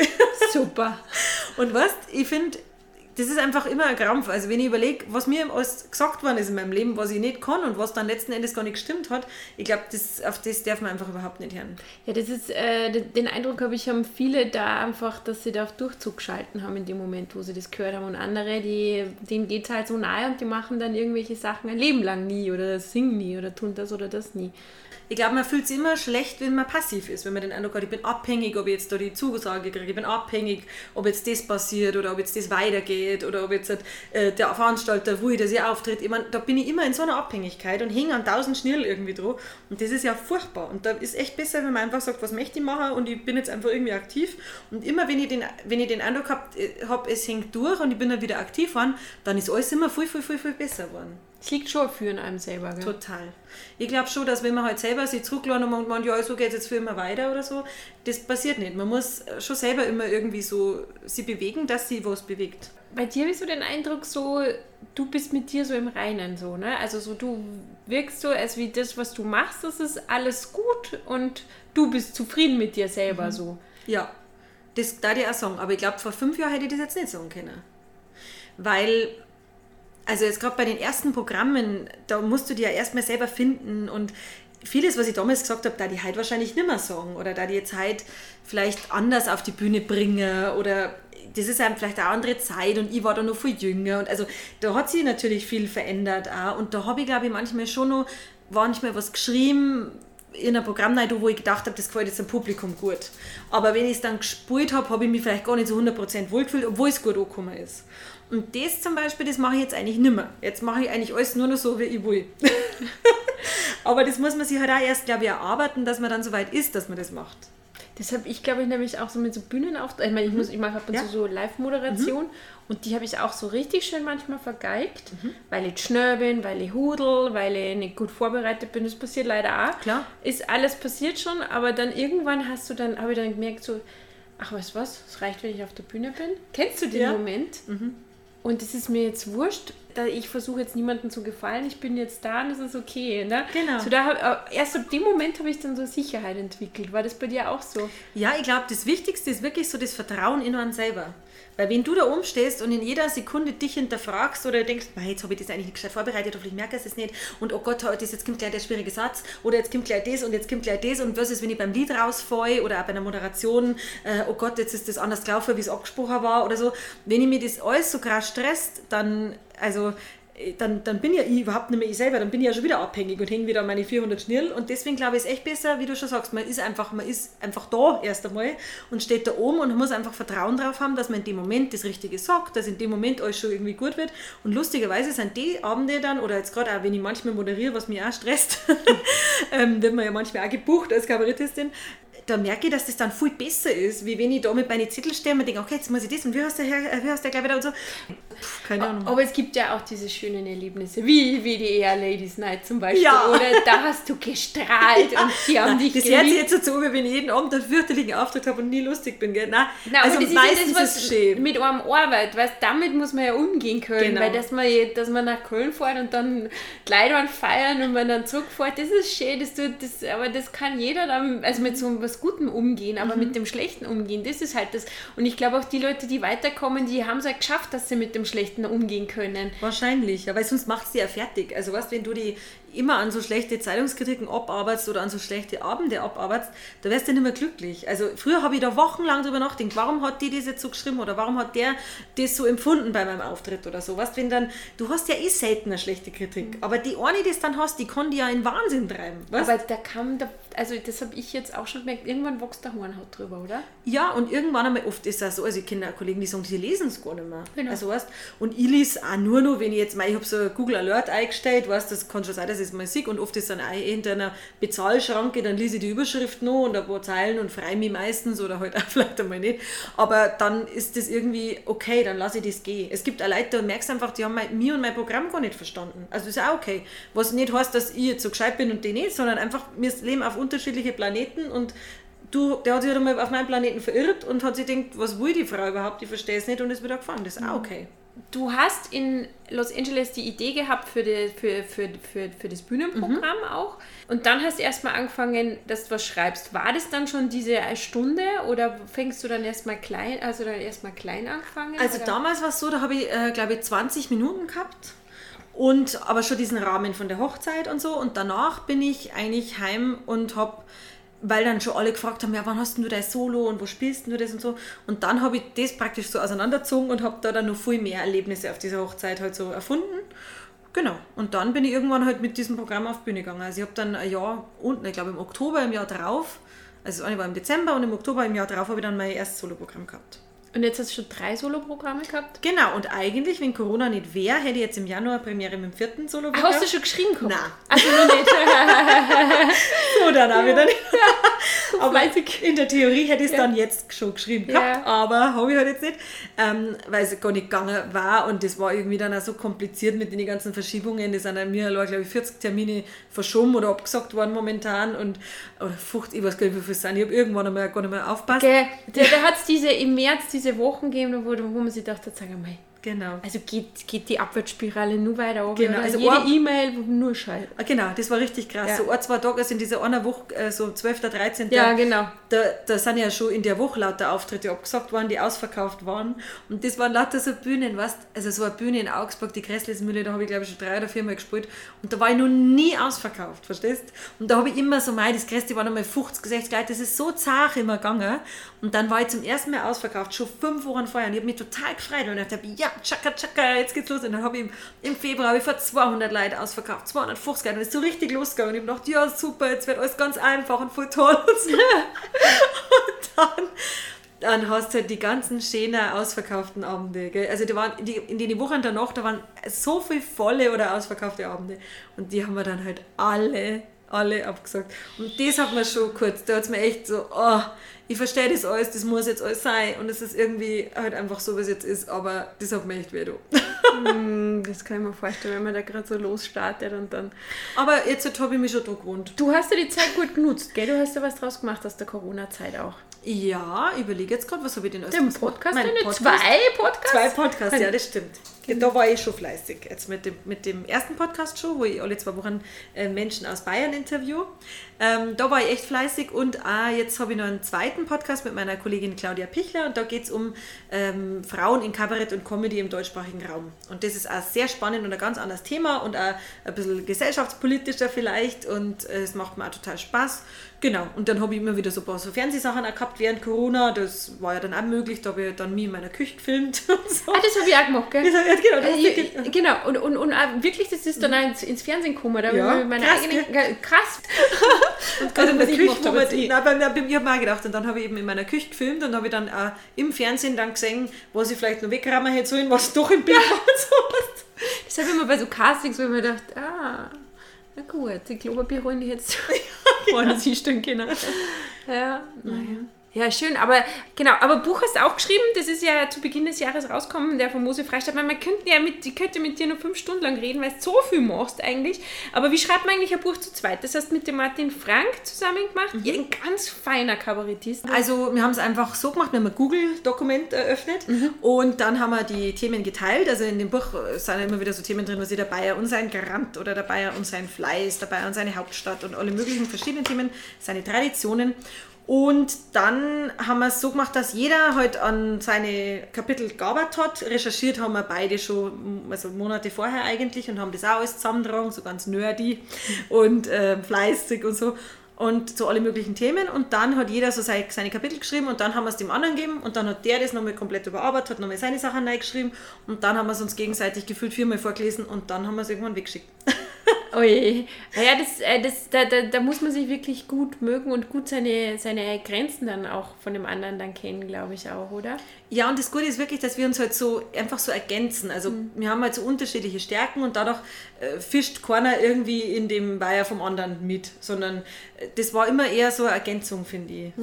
Super. und was, ich finde, das ist einfach immer ein Krampf. Also wenn ich überlege, was mir alles gesagt worden ist in meinem Leben, was ich nicht kann und was dann letzten Endes gar nicht gestimmt hat, ich glaube, das, auf das darf man einfach überhaupt nicht hören. Ja, das ist, äh, den Eindruck habe ich, haben viele da einfach, dass sie da auf Durchzug geschalten haben in dem Moment, wo sie das gehört haben und andere, die, denen geht es halt so nahe und die machen dann irgendwelche Sachen ein Leben lang nie oder singen nie oder tun das oder das nie ich glaube, man fühlt sich immer schlecht, wenn man passiv ist, wenn man den Eindruck hat, ich bin abhängig, ob ich jetzt da die Zusage kriege, ich bin abhängig, ob jetzt das passiert oder ob jetzt das weitergeht oder ob jetzt äh, der Veranstalter will, dass ich auftritt. Ich meine, da bin ich immer in so einer Abhängigkeit und hänge an tausend Schnirl irgendwie dran und das ist ja furchtbar und da ist echt besser, wenn man einfach sagt, was möchte ich machen und ich bin jetzt einfach irgendwie aktiv und immer wenn ich den, wenn ich den Eindruck habe, äh, hab, es hängt durch und ich bin dann wieder aktiv geworden, dann ist alles immer viel, viel, viel, viel besser geworden. Es liegt schon für in einem selber, gell? Total. Ich glaube schon, dass wenn man halt selber sich zurücklassen und man, ja, so geht es jetzt für immer weiter oder so, das passiert nicht. Man muss schon selber immer irgendwie so sie bewegen, dass sie was bewegt. Bei dir habe ich so den Eindruck, so, du bist mit dir so im Reinen, so, ne? Also so, du wirkst so, als wie das, was du machst, das ist alles gut und du bist zufrieden mit dir selber, mhm. so. Ja, das da ich auch sagen. Aber ich glaube, vor fünf Jahren hätte ich das jetzt nicht sagen können. Weil also jetzt gerade bei den ersten Programmen, da musst du dir ja erstmal selber finden und vieles, was ich damals gesagt habe, da die halt wahrscheinlich nicht mehr sagen oder da die jetzt halt vielleicht anders auf die Bühne bringe oder das ist einem vielleicht eine andere Zeit und ich war da noch viel jünger und also da hat sich natürlich viel verändert auch und da habe ich glaube ich manchmal schon noch manchmal was geschrieben in einem Programm rein, wo ich gedacht habe, das gefällt jetzt dem Publikum gut. Aber wenn ich es dann gespielt habe, habe ich mich vielleicht gar nicht so 100% wohlgefühlt, obwohl es gut angekommen ist. Und das zum Beispiel, das mache ich jetzt eigentlich nicht mehr. Jetzt mache ich eigentlich alles nur noch so, wie ich will. Aber das muss man sich halt auch erst, glaube ich, erarbeiten, dass man dann so weit ist, dass man das macht. Das habe ich, glaube ich, nämlich auch so mit so Bühnen auf. Ich meine, ich, mhm. ich mache ab und ja. zu so Live-Moderation mhm. und die habe ich auch so richtig schön manchmal vergeigt, mhm. weil ich schnell bin, weil ich hudel, weil ich nicht gut vorbereitet bin. Das passiert leider auch. Klar. Ist alles passiert schon, aber dann irgendwann hast du dann, habe ich dann gemerkt, so, ach, weißt du was, es reicht, wenn ich auf der Bühne bin. Kennst du den ja. Moment? Mhm. Und es ist mir jetzt wurscht, da ich versuche jetzt niemandem zu gefallen, ich bin jetzt da und es ist okay. Ne? Genau. So da hab, erst ab dem Moment habe ich dann so Sicherheit entwickelt. War das bei dir auch so? Ja, ich glaube, das Wichtigste ist wirklich so das Vertrauen in einen selber. Weil wenn du da oben stehst und in jeder Sekunde dich hinterfragst oder denkst, jetzt habe ich das eigentlich nicht gescheit vorbereitet, hoffentlich merke ich es nicht und oh Gott, das, jetzt kommt gleich der schwierige Satz oder jetzt kommt gleich das und jetzt kommt gleich das und was ist, wenn ich beim Lied rausfalle oder auch bei einer Moderation, äh, oh Gott, jetzt ist das anders gelaufen, wie es angesprochen war oder so. Wenn ich mir das alles so krass stresst, dann, also dann, dann bin ja ich überhaupt nicht mehr ich selber, dann bin ich ja schon wieder abhängig und hänge wieder an meine 400 Schnirl. Und deswegen glaube ich, ist echt besser, wie du schon sagst, man ist einfach, man ist einfach da erst einmal und steht da oben und muss einfach Vertrauen darauf haben, dass man in dem Moment das Richtige sagt, dass in dem Moment alles schon irgendwie gut wird. Und lustigerweise sind die Abende dann, oder jetzt gerade auch, wenn ich manchmal moderiere, was mich auch stresst, ähm, wird man ja manchmal auch gebucht als Kabarettistin, da merke ich, dass das dann viel besser ist, wie wenn ich da mit meinen Zettel stehe und denke, okay, jetzt muss ich das und wie hast du der, wie hast der gleich wieder und so. Puh, keine Ahnung. Aber es gibt ja auch diese schönen Erlebnisse, wie WDR Ladies Night zum Beispiel. Ja. Oder da hast du gestrahlt ja. und die haben Nein, dich Das hört sich jetzt so, wie wenn ich jeden Abend einen fürchterlichen Auftritt habe und nie lustig bin. Gell? Nein, Nein also das meistens ist ja das, was ist mit einem Arbeit, weißt, damit muss man ja umgehen können, genau. weil dass man, dass man nach Köln fährt und dann Kleidern feiern und man dann zurückfährt, das ist schön, das tut, das, aber das kann jeder dann, also mit so was Gutem umgehen, aber mhm. mit dem Schlechten umgehen, das ist halt das. Und ich glaube auch die Leute, die weiterkommen, die haben es ja geschafft, dass sie mit dem Schlechten umgehen können. Wahrscheinlich, aber sonst macht es die ja fertig. Also weißt, wenn du die immer an so schlechte Zeitungskritiken abarbeitest oder an so schlechte Abende abarbeitest, da wärst du nicht mehr glücklich. Also früher habe ich da wochenlang drüber nachgedacht, warum hat die das jetzt so geschrieben oder warum hat der das so empfunden bei meinem Auftritt oder so. Weißt, wenn dann, du hast ja eh selten eine schlechte Kritik, mhm. aber die eine, die es dann hast, die kann die ja in Wahnsinn treiben. Weißt? Aber da kam, da, also das habe ich jetzt auch schon gemerkt, irgendwann wächst der Hornhaut drüber, oder? Ja, und irgendwann einmal, oft ist das so, also ich kenne auch Kollegen, die sagen, die lesen es gar nicht mehr. Genau. Also weißt, und ich lese auch nur noch, wenn ich jetzt mal, ich habe so Google Alert eingestellt, weißt, das kann schon sein, dass ich es mal sehe und oft ist dann auch hinter einer Bezahlschranke, dann lese ich die Überschrift noch und ein paar Zeilen und freue mich meistens oder halt auch vielleicht einmal nicht. Aber dann ist das irgendwie okay, dann lasse ich das gehen. Es gibt auch Leute, da merkst du einfach, die haben mein, mir und mein Programm gar nicht verstanden. Also das ist auch okay. Was nicht heißt, dass ich jetzt so gescheit bin und die nicht, sondern einfach, wir leben auf unterschiedliche Planeten und du, der hat sich halt mal auf meinem Planeten verirrt und hat sich gedacht, was will die Frau überhaupt? Ich verstehe es nicht und ist wieder gefahren. Das ist auch okay. Du hast in Los Angeles die Idee gehabt für, die, für, für, für, für das Bühnenprogramm Mhm. auch. Und dann hast du erstmal angefangen, dass du was schreibst. War das dann schon diese Stunde oder fängst du dann erstmal klein, also dann erstmal klein angefangen? Also oder? damals war es so, da habe ich, äh, glaube ich, 20 Minuten gehabt. Und aber schon diesen Rahmen von der Hochzeit und so. Und danach bin ich eigentlich heim und habe, weil dann schon alle gefragt haben, ja, wann hast du dein Solo und wo spielst du das und so. Und dann habe ich das praktisch so auseinandergezogen und habe da dann noch viel mehr Erlebnisse auf dieser Hochzeit halt so erfunden. Genau. Und dann bin ich irgendwann halt mit diesem Programm auf Bühne gegangen. Also ich habe dann ein Jahr unten, ich glaube im Oktober im Jahr drauf, also das eine war im Dezember und im Oktober im Jahr drauf habe ich dann mein erstes Soloprogramm gehabt. Und jetzt hast du schon drei Soloprogramme gehabt? Genau, und eigentlich, wenn Corona nicht wäre, hätte ich jetzt im Januar Premiere mit dem vierten solo Ah, Hast du schon geschrieben gehabt? Nein. Also noch nicht. So, dann habe ich dann Aber fleißig. in der Theorie hätte ich es dann jetzt schon geschrieben gehabt, Ja. aber habe ich halt jetzt nicht, ähm, weil es gar nicht gegangen war und das war irgendwie dann auch so kompliziert mit den ganzen Verschiebungen. Das sind an mir, glaube ich, 40 Termine verschoben oder abgesagt worden momentan und oder 50, ich weiß gar nicht, wie viel es sind. Ich habe irgendwann einmal gar nicht mehr aufgepasst. Gell, da, da hat es diese im März diese Wochen gegeben, wo, wo man sich dachte, sag mal, Genau. also geht, geht die Abwärtsspirale nur weiter runter. Genau, oder? also Jede E-Mail, wo nur Scheiße. Ah, Genau, das war richtig krass. Ja. So ein, zwei Tage, also in dieser einer Woche, äh, so 12., 13. Ja, genau. Da, da sind ja schon in der Woche lauter Auftritte abgesagt worden, die ausverkauft waren. Und das waren lauter so Bühnen, weißt Also so eine Bühne in Augsburg, die Gräßlesmühle, da habe ich glaube ich schon drei oder vier Mal gespielt. Und da war ich noch nie ausverkauft, verstehst Und da habe ich immer so, mei, das Gräßle waren einmal 50, 60 Leute, das ist so zart immer gegangen. Und dann war ich zum ersten Mal ausverkauft, schon fünf Wochen vorher. Und ich habe mich total gefreut und ich dachte, ja, tschakka, tschakka, jetzt geht's los. Und dann habe ich im, Februar ich vor 200 Leute ausverkauft, 250 Leute. Und ist so richtig losgegangen. Und ich habe gedacht, ja, super, jetzt wird alles ganz einfach und voll toll. Und, so. und dann, dann hast du halt die ganzen schönen ausverkauften Abende. Gell? Also die waren, die, in den Wochen danach, da waren so viele volle oder ausverkaufte Abende. Und die haben wir dann halt alle, alle abgesagt. Und das hat mir schon kurz, da hat es mir echt so, oh, ich verstehe das alles, das muss jetzt alles sein. Und es ist irgendwie halt einfach so, wie es jetzt ist. Aber das hat mir echt weh. du. Hm, Das kann ich mir vorstellen, wenn man da gerade so losstartet und dann. Aber jetzt habe ich mich schon da gewohnt. Du hast ja die Zeit gut genutzt, gell? Du hast ja was draus gemacht aus der Corona-Zeit auch. Ja, ich überlege jetzt gerade, was habe ich denn alles gemacht? Podcast, Podcast. zwei Podcasts? Zwei Podcasts, ja, das stimmt. Da war ich schon fleißig. Jetzt mit dem, mit dem ersten Podcast schon, wo ich alle zwei Wochen äh, Menschen aus Bayern interview. Ähm, da war ich echt fleißig und auch jetzt habe ich noch einen zweiten Podcast mit meiner Kollegin Claudia Pichler und da geht es um ähm, Frauen in Kabarett und Comedy im deutschsprachigen Raum. Und das ist auch sehr spannend und ein ganz anderes Thema und auch ein bisschen gesellschaftspolitischer vielleicht und äh, es macht mir auch total Spaß. Genau, und dann habe ich immer wieder so ein paar so Fernsehsachen auch gehabt während Corona. Das war ja dann auch möglich, da habe ich dann mich in meiner Küche gefilmt und so. Ah, das habe ich auch gemacht, gell? Das ich- genau, das hast du Äh, ge- genau, und, und, und auch wirklich, das ist dann auch ins, ins Fernsehen gekommen. Da habe Ja, ich mir meine krass, eigene. Ge- Krass! Und gerade in der ich Küche, wo habe, man, ich. nein, bei, bei mir habe ich auch gedacht, und dann habe ich eben in meiner Küche gefilmt und habe ich dann auch im Fernsehen dann gesehen, was ich vielleicht noch wegräumen hätte sollen, was doch im Bild war und so. Das habe ich immer bei so Castings, wo ich mir gedacht, ah, na gut, die Klopapier holen die jetzt vorne sie stehen können. Ja, naja. Ja, schön, aber genau, aber Buch hast du auch geschrieben, das ist ja zu Beginn des Jahres rausgekommen, der von Mose Freistadt. Man könnte ja mit, ich könnte mit dir nur fünf Stunden lang reden, weil du so viel machst eigentlich. Aber wie schreibt man eigentlich ein Buch zu zweit? Das hast du mit dem Martin Frank zusammen gemacht, ja, ein ganz feiner Kabarettist. Also wir haben es einfach so gemacht, wir haben ein Google-Dokument eröffnet und dann haben wir die Themen geteilt. Also in dem Buch sind immer wieder so Themen drin, was der Bayer und sein Garant oder der Bayer und sein Fleiß, der Bayer und seine Hauptstadt und alle möglichen verschiedenen Themen, seine Traditionen. Und dann haben wir es so gemacht, dass jeder halt an seine Kapitel gearbeitet hat. Recherchiert haben wir beide schon, also Monate vorher eigentlich, und haben das auch alles zusammengetragen, so ganz nerdy und äh, fleißig und so. Und zu alle möglichen Themen. Und dann hat jeder so seine, seine Kapitel geschrieben und dann haben wir es dem anderen gegeben und dann hat der das nochmal komplett überarbeitet, hat nochmal seine Sachen neu geschrieben und dann haben wir es uns gegenseitig gefühlt viermal vorgelesen und dann haben wir es irgendwann weggeschickt. Oje. Naja, das, äh, das, da, da, da muss man sich wirklich gut mögen und gut seine, seine Grenzen dann auch von dem anderen dann kennen, glaube ich auch, oder? Ja, und das Gute ist wirklich, dass wir uns halt so einfach so ergänzen. Also wir haben halt so unterschiedliche Stärken und dadurch äh, fischt keiner irgendwie in dem Weiher vom anderen mit, sondern äh, das war immer eher so eine Ergänzung, finde ich.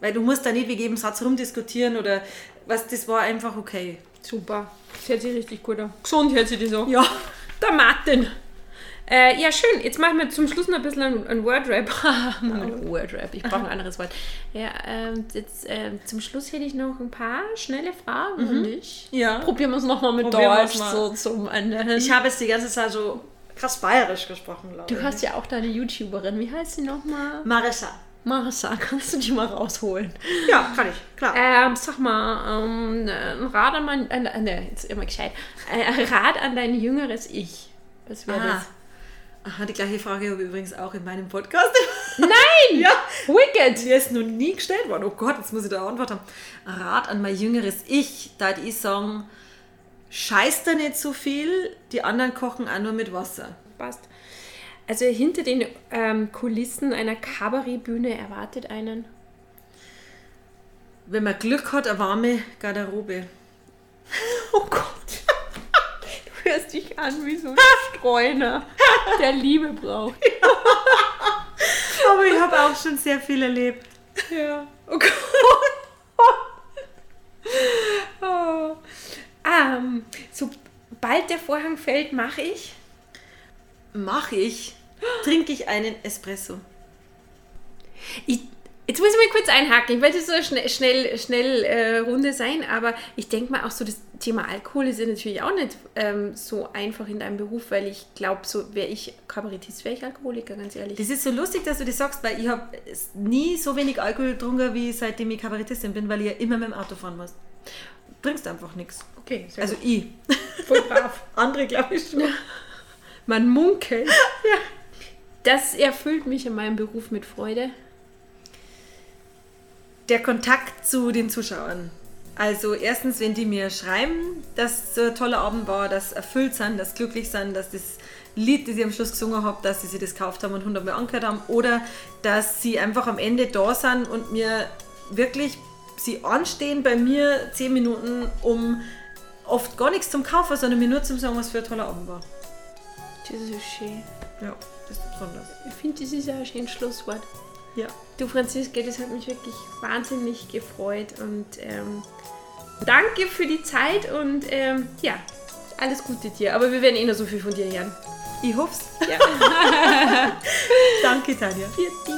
Weil du musst da nicht wegen jedem Satz rumdiskutieren oder was, das war einfach okay. Super. Das hört sich richtig gut an. Gesund hört sich das an. Ja. Der Martin. Äh, ja, schön. Jetzt machen wir zum Schluss noch ein bisschen ein, ein Word-Rap. Word-Rap, ich brauche ein anderes Wort. Ja, ähm, jetzt, ähm, zum Schluss hätte ich noch ein paar schnelle Fragen mhm. an dich. Ja. Probieren wir es nochmal mit Deutsch so zum Ende hin. Ich habe es die ganze Zeit so krass bayerisch gesprochen, glaube ich. Du hast ja auch deine YouTuberin. Wie heißt sie nochmal? Marissa. Marissa, kannst du die mal rausholen? Ja, kann ich, klar. Ähm, sag mal, ähm, ein Rat an mein, äh, ne, jetzt immer gescheit, äh, Rat an dein jüngeres Ich. Was wäre das? Aha, die gleiche Frage habe ich übrigens auch in meinem Podcast. Nein! ja. Wicked! Die ist noch nie gestellt worden. Oh Gott, jetzt muss ich da Antwort haben. Rat an mein jüngeres Ich, da ich sagen, scheiß da nicht so viel, die anderen kochen auch nur mit Wasser. Passt. Also hinter den ähm, Kulissen einer Kabarettbühne erwartet einen. Wenn man Glück hat, eine warme Garderobe. Oh Gott hörst dich an wie so ein Streuner, der Liebe braucht. Ja. Aber ich habe auch schon sehr viel erlebt. Ja. Oh Gott. Oh. Ähm, sobald der Vorhang fällt, mache ich. Mache ich? Trinke ich einen Espresso. Ich Jetzt muss ich mal kurz einhaken. Ich werde so schnell, schnell, schnell äh, Runde sein, aber ich denke mal auch so, das Thema Alkohol ist ja natürlich auch nicht ähm, so einfach in deinem Beruf, weil ich glaube, so wäre ich Kabarettist, wäre ich Alkoholiker, ganz ehrlich. Das ist so lustig, dass du das sagst, weil ich habe nie so wenig Alkohol getrunken, wie seitdem ich Kabarettistin bin, weil ich ja immer mit dem Auto fahren muss. Du trinkst einfach nichts. Okay, Also gut. ich. Voll brav. Andere glaube ich schon. Ja. Man munkelt. Ja. Das erfüllt mich in meinem Beruf mit Freude der Kontakt zu den Zuschauern. Also erstens, wenn die mir schreiben, dass es ein toller Abend war, dass sie erfüllt sind, dass glücklich sind, dass das Lied, das ich am Schluss gesungen habe, dass sie sich das gekauft haben und hundertmal angehört haben oder dass sie einfach am Ende da sind und mir wirklich sie anstehen bei mir zehn Minuten, um oft gar nichts zum Kaufen, sondern mir nur zum sagen, was für ein toller Abend war. Das ist so schön. Ja, das ist besonders. Ich finde, das ist ja ein schönes Schlusswort. Ja. Du Franziska, das hat mich wirklich wahnsinnig gefreut und ähm, danke für die Zeit und ähm, ja, alles Gute dir. Aber wir werden eh noch so viel von dir hören. Ich hoffe es. Ja. danke, Tanja. Für dich.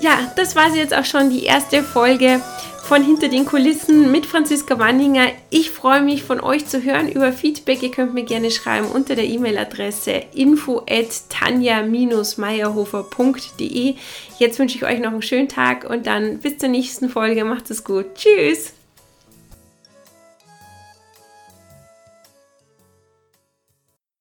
Ja, das war sie jetzt auch schon, die erste Folge von Hinter den Kulissen mit Franziska Wanninger. Ich freue mich von euch zu hören über Feedback. Ihr könnt mir gerne schreiben unter der E-Mail-Adresse info at tanja-meierhofer.de. Jetzt wünsche ich euch noch einen schönen Tag und dann bis zur nächsten Folge. Macht es gut. Tschüss!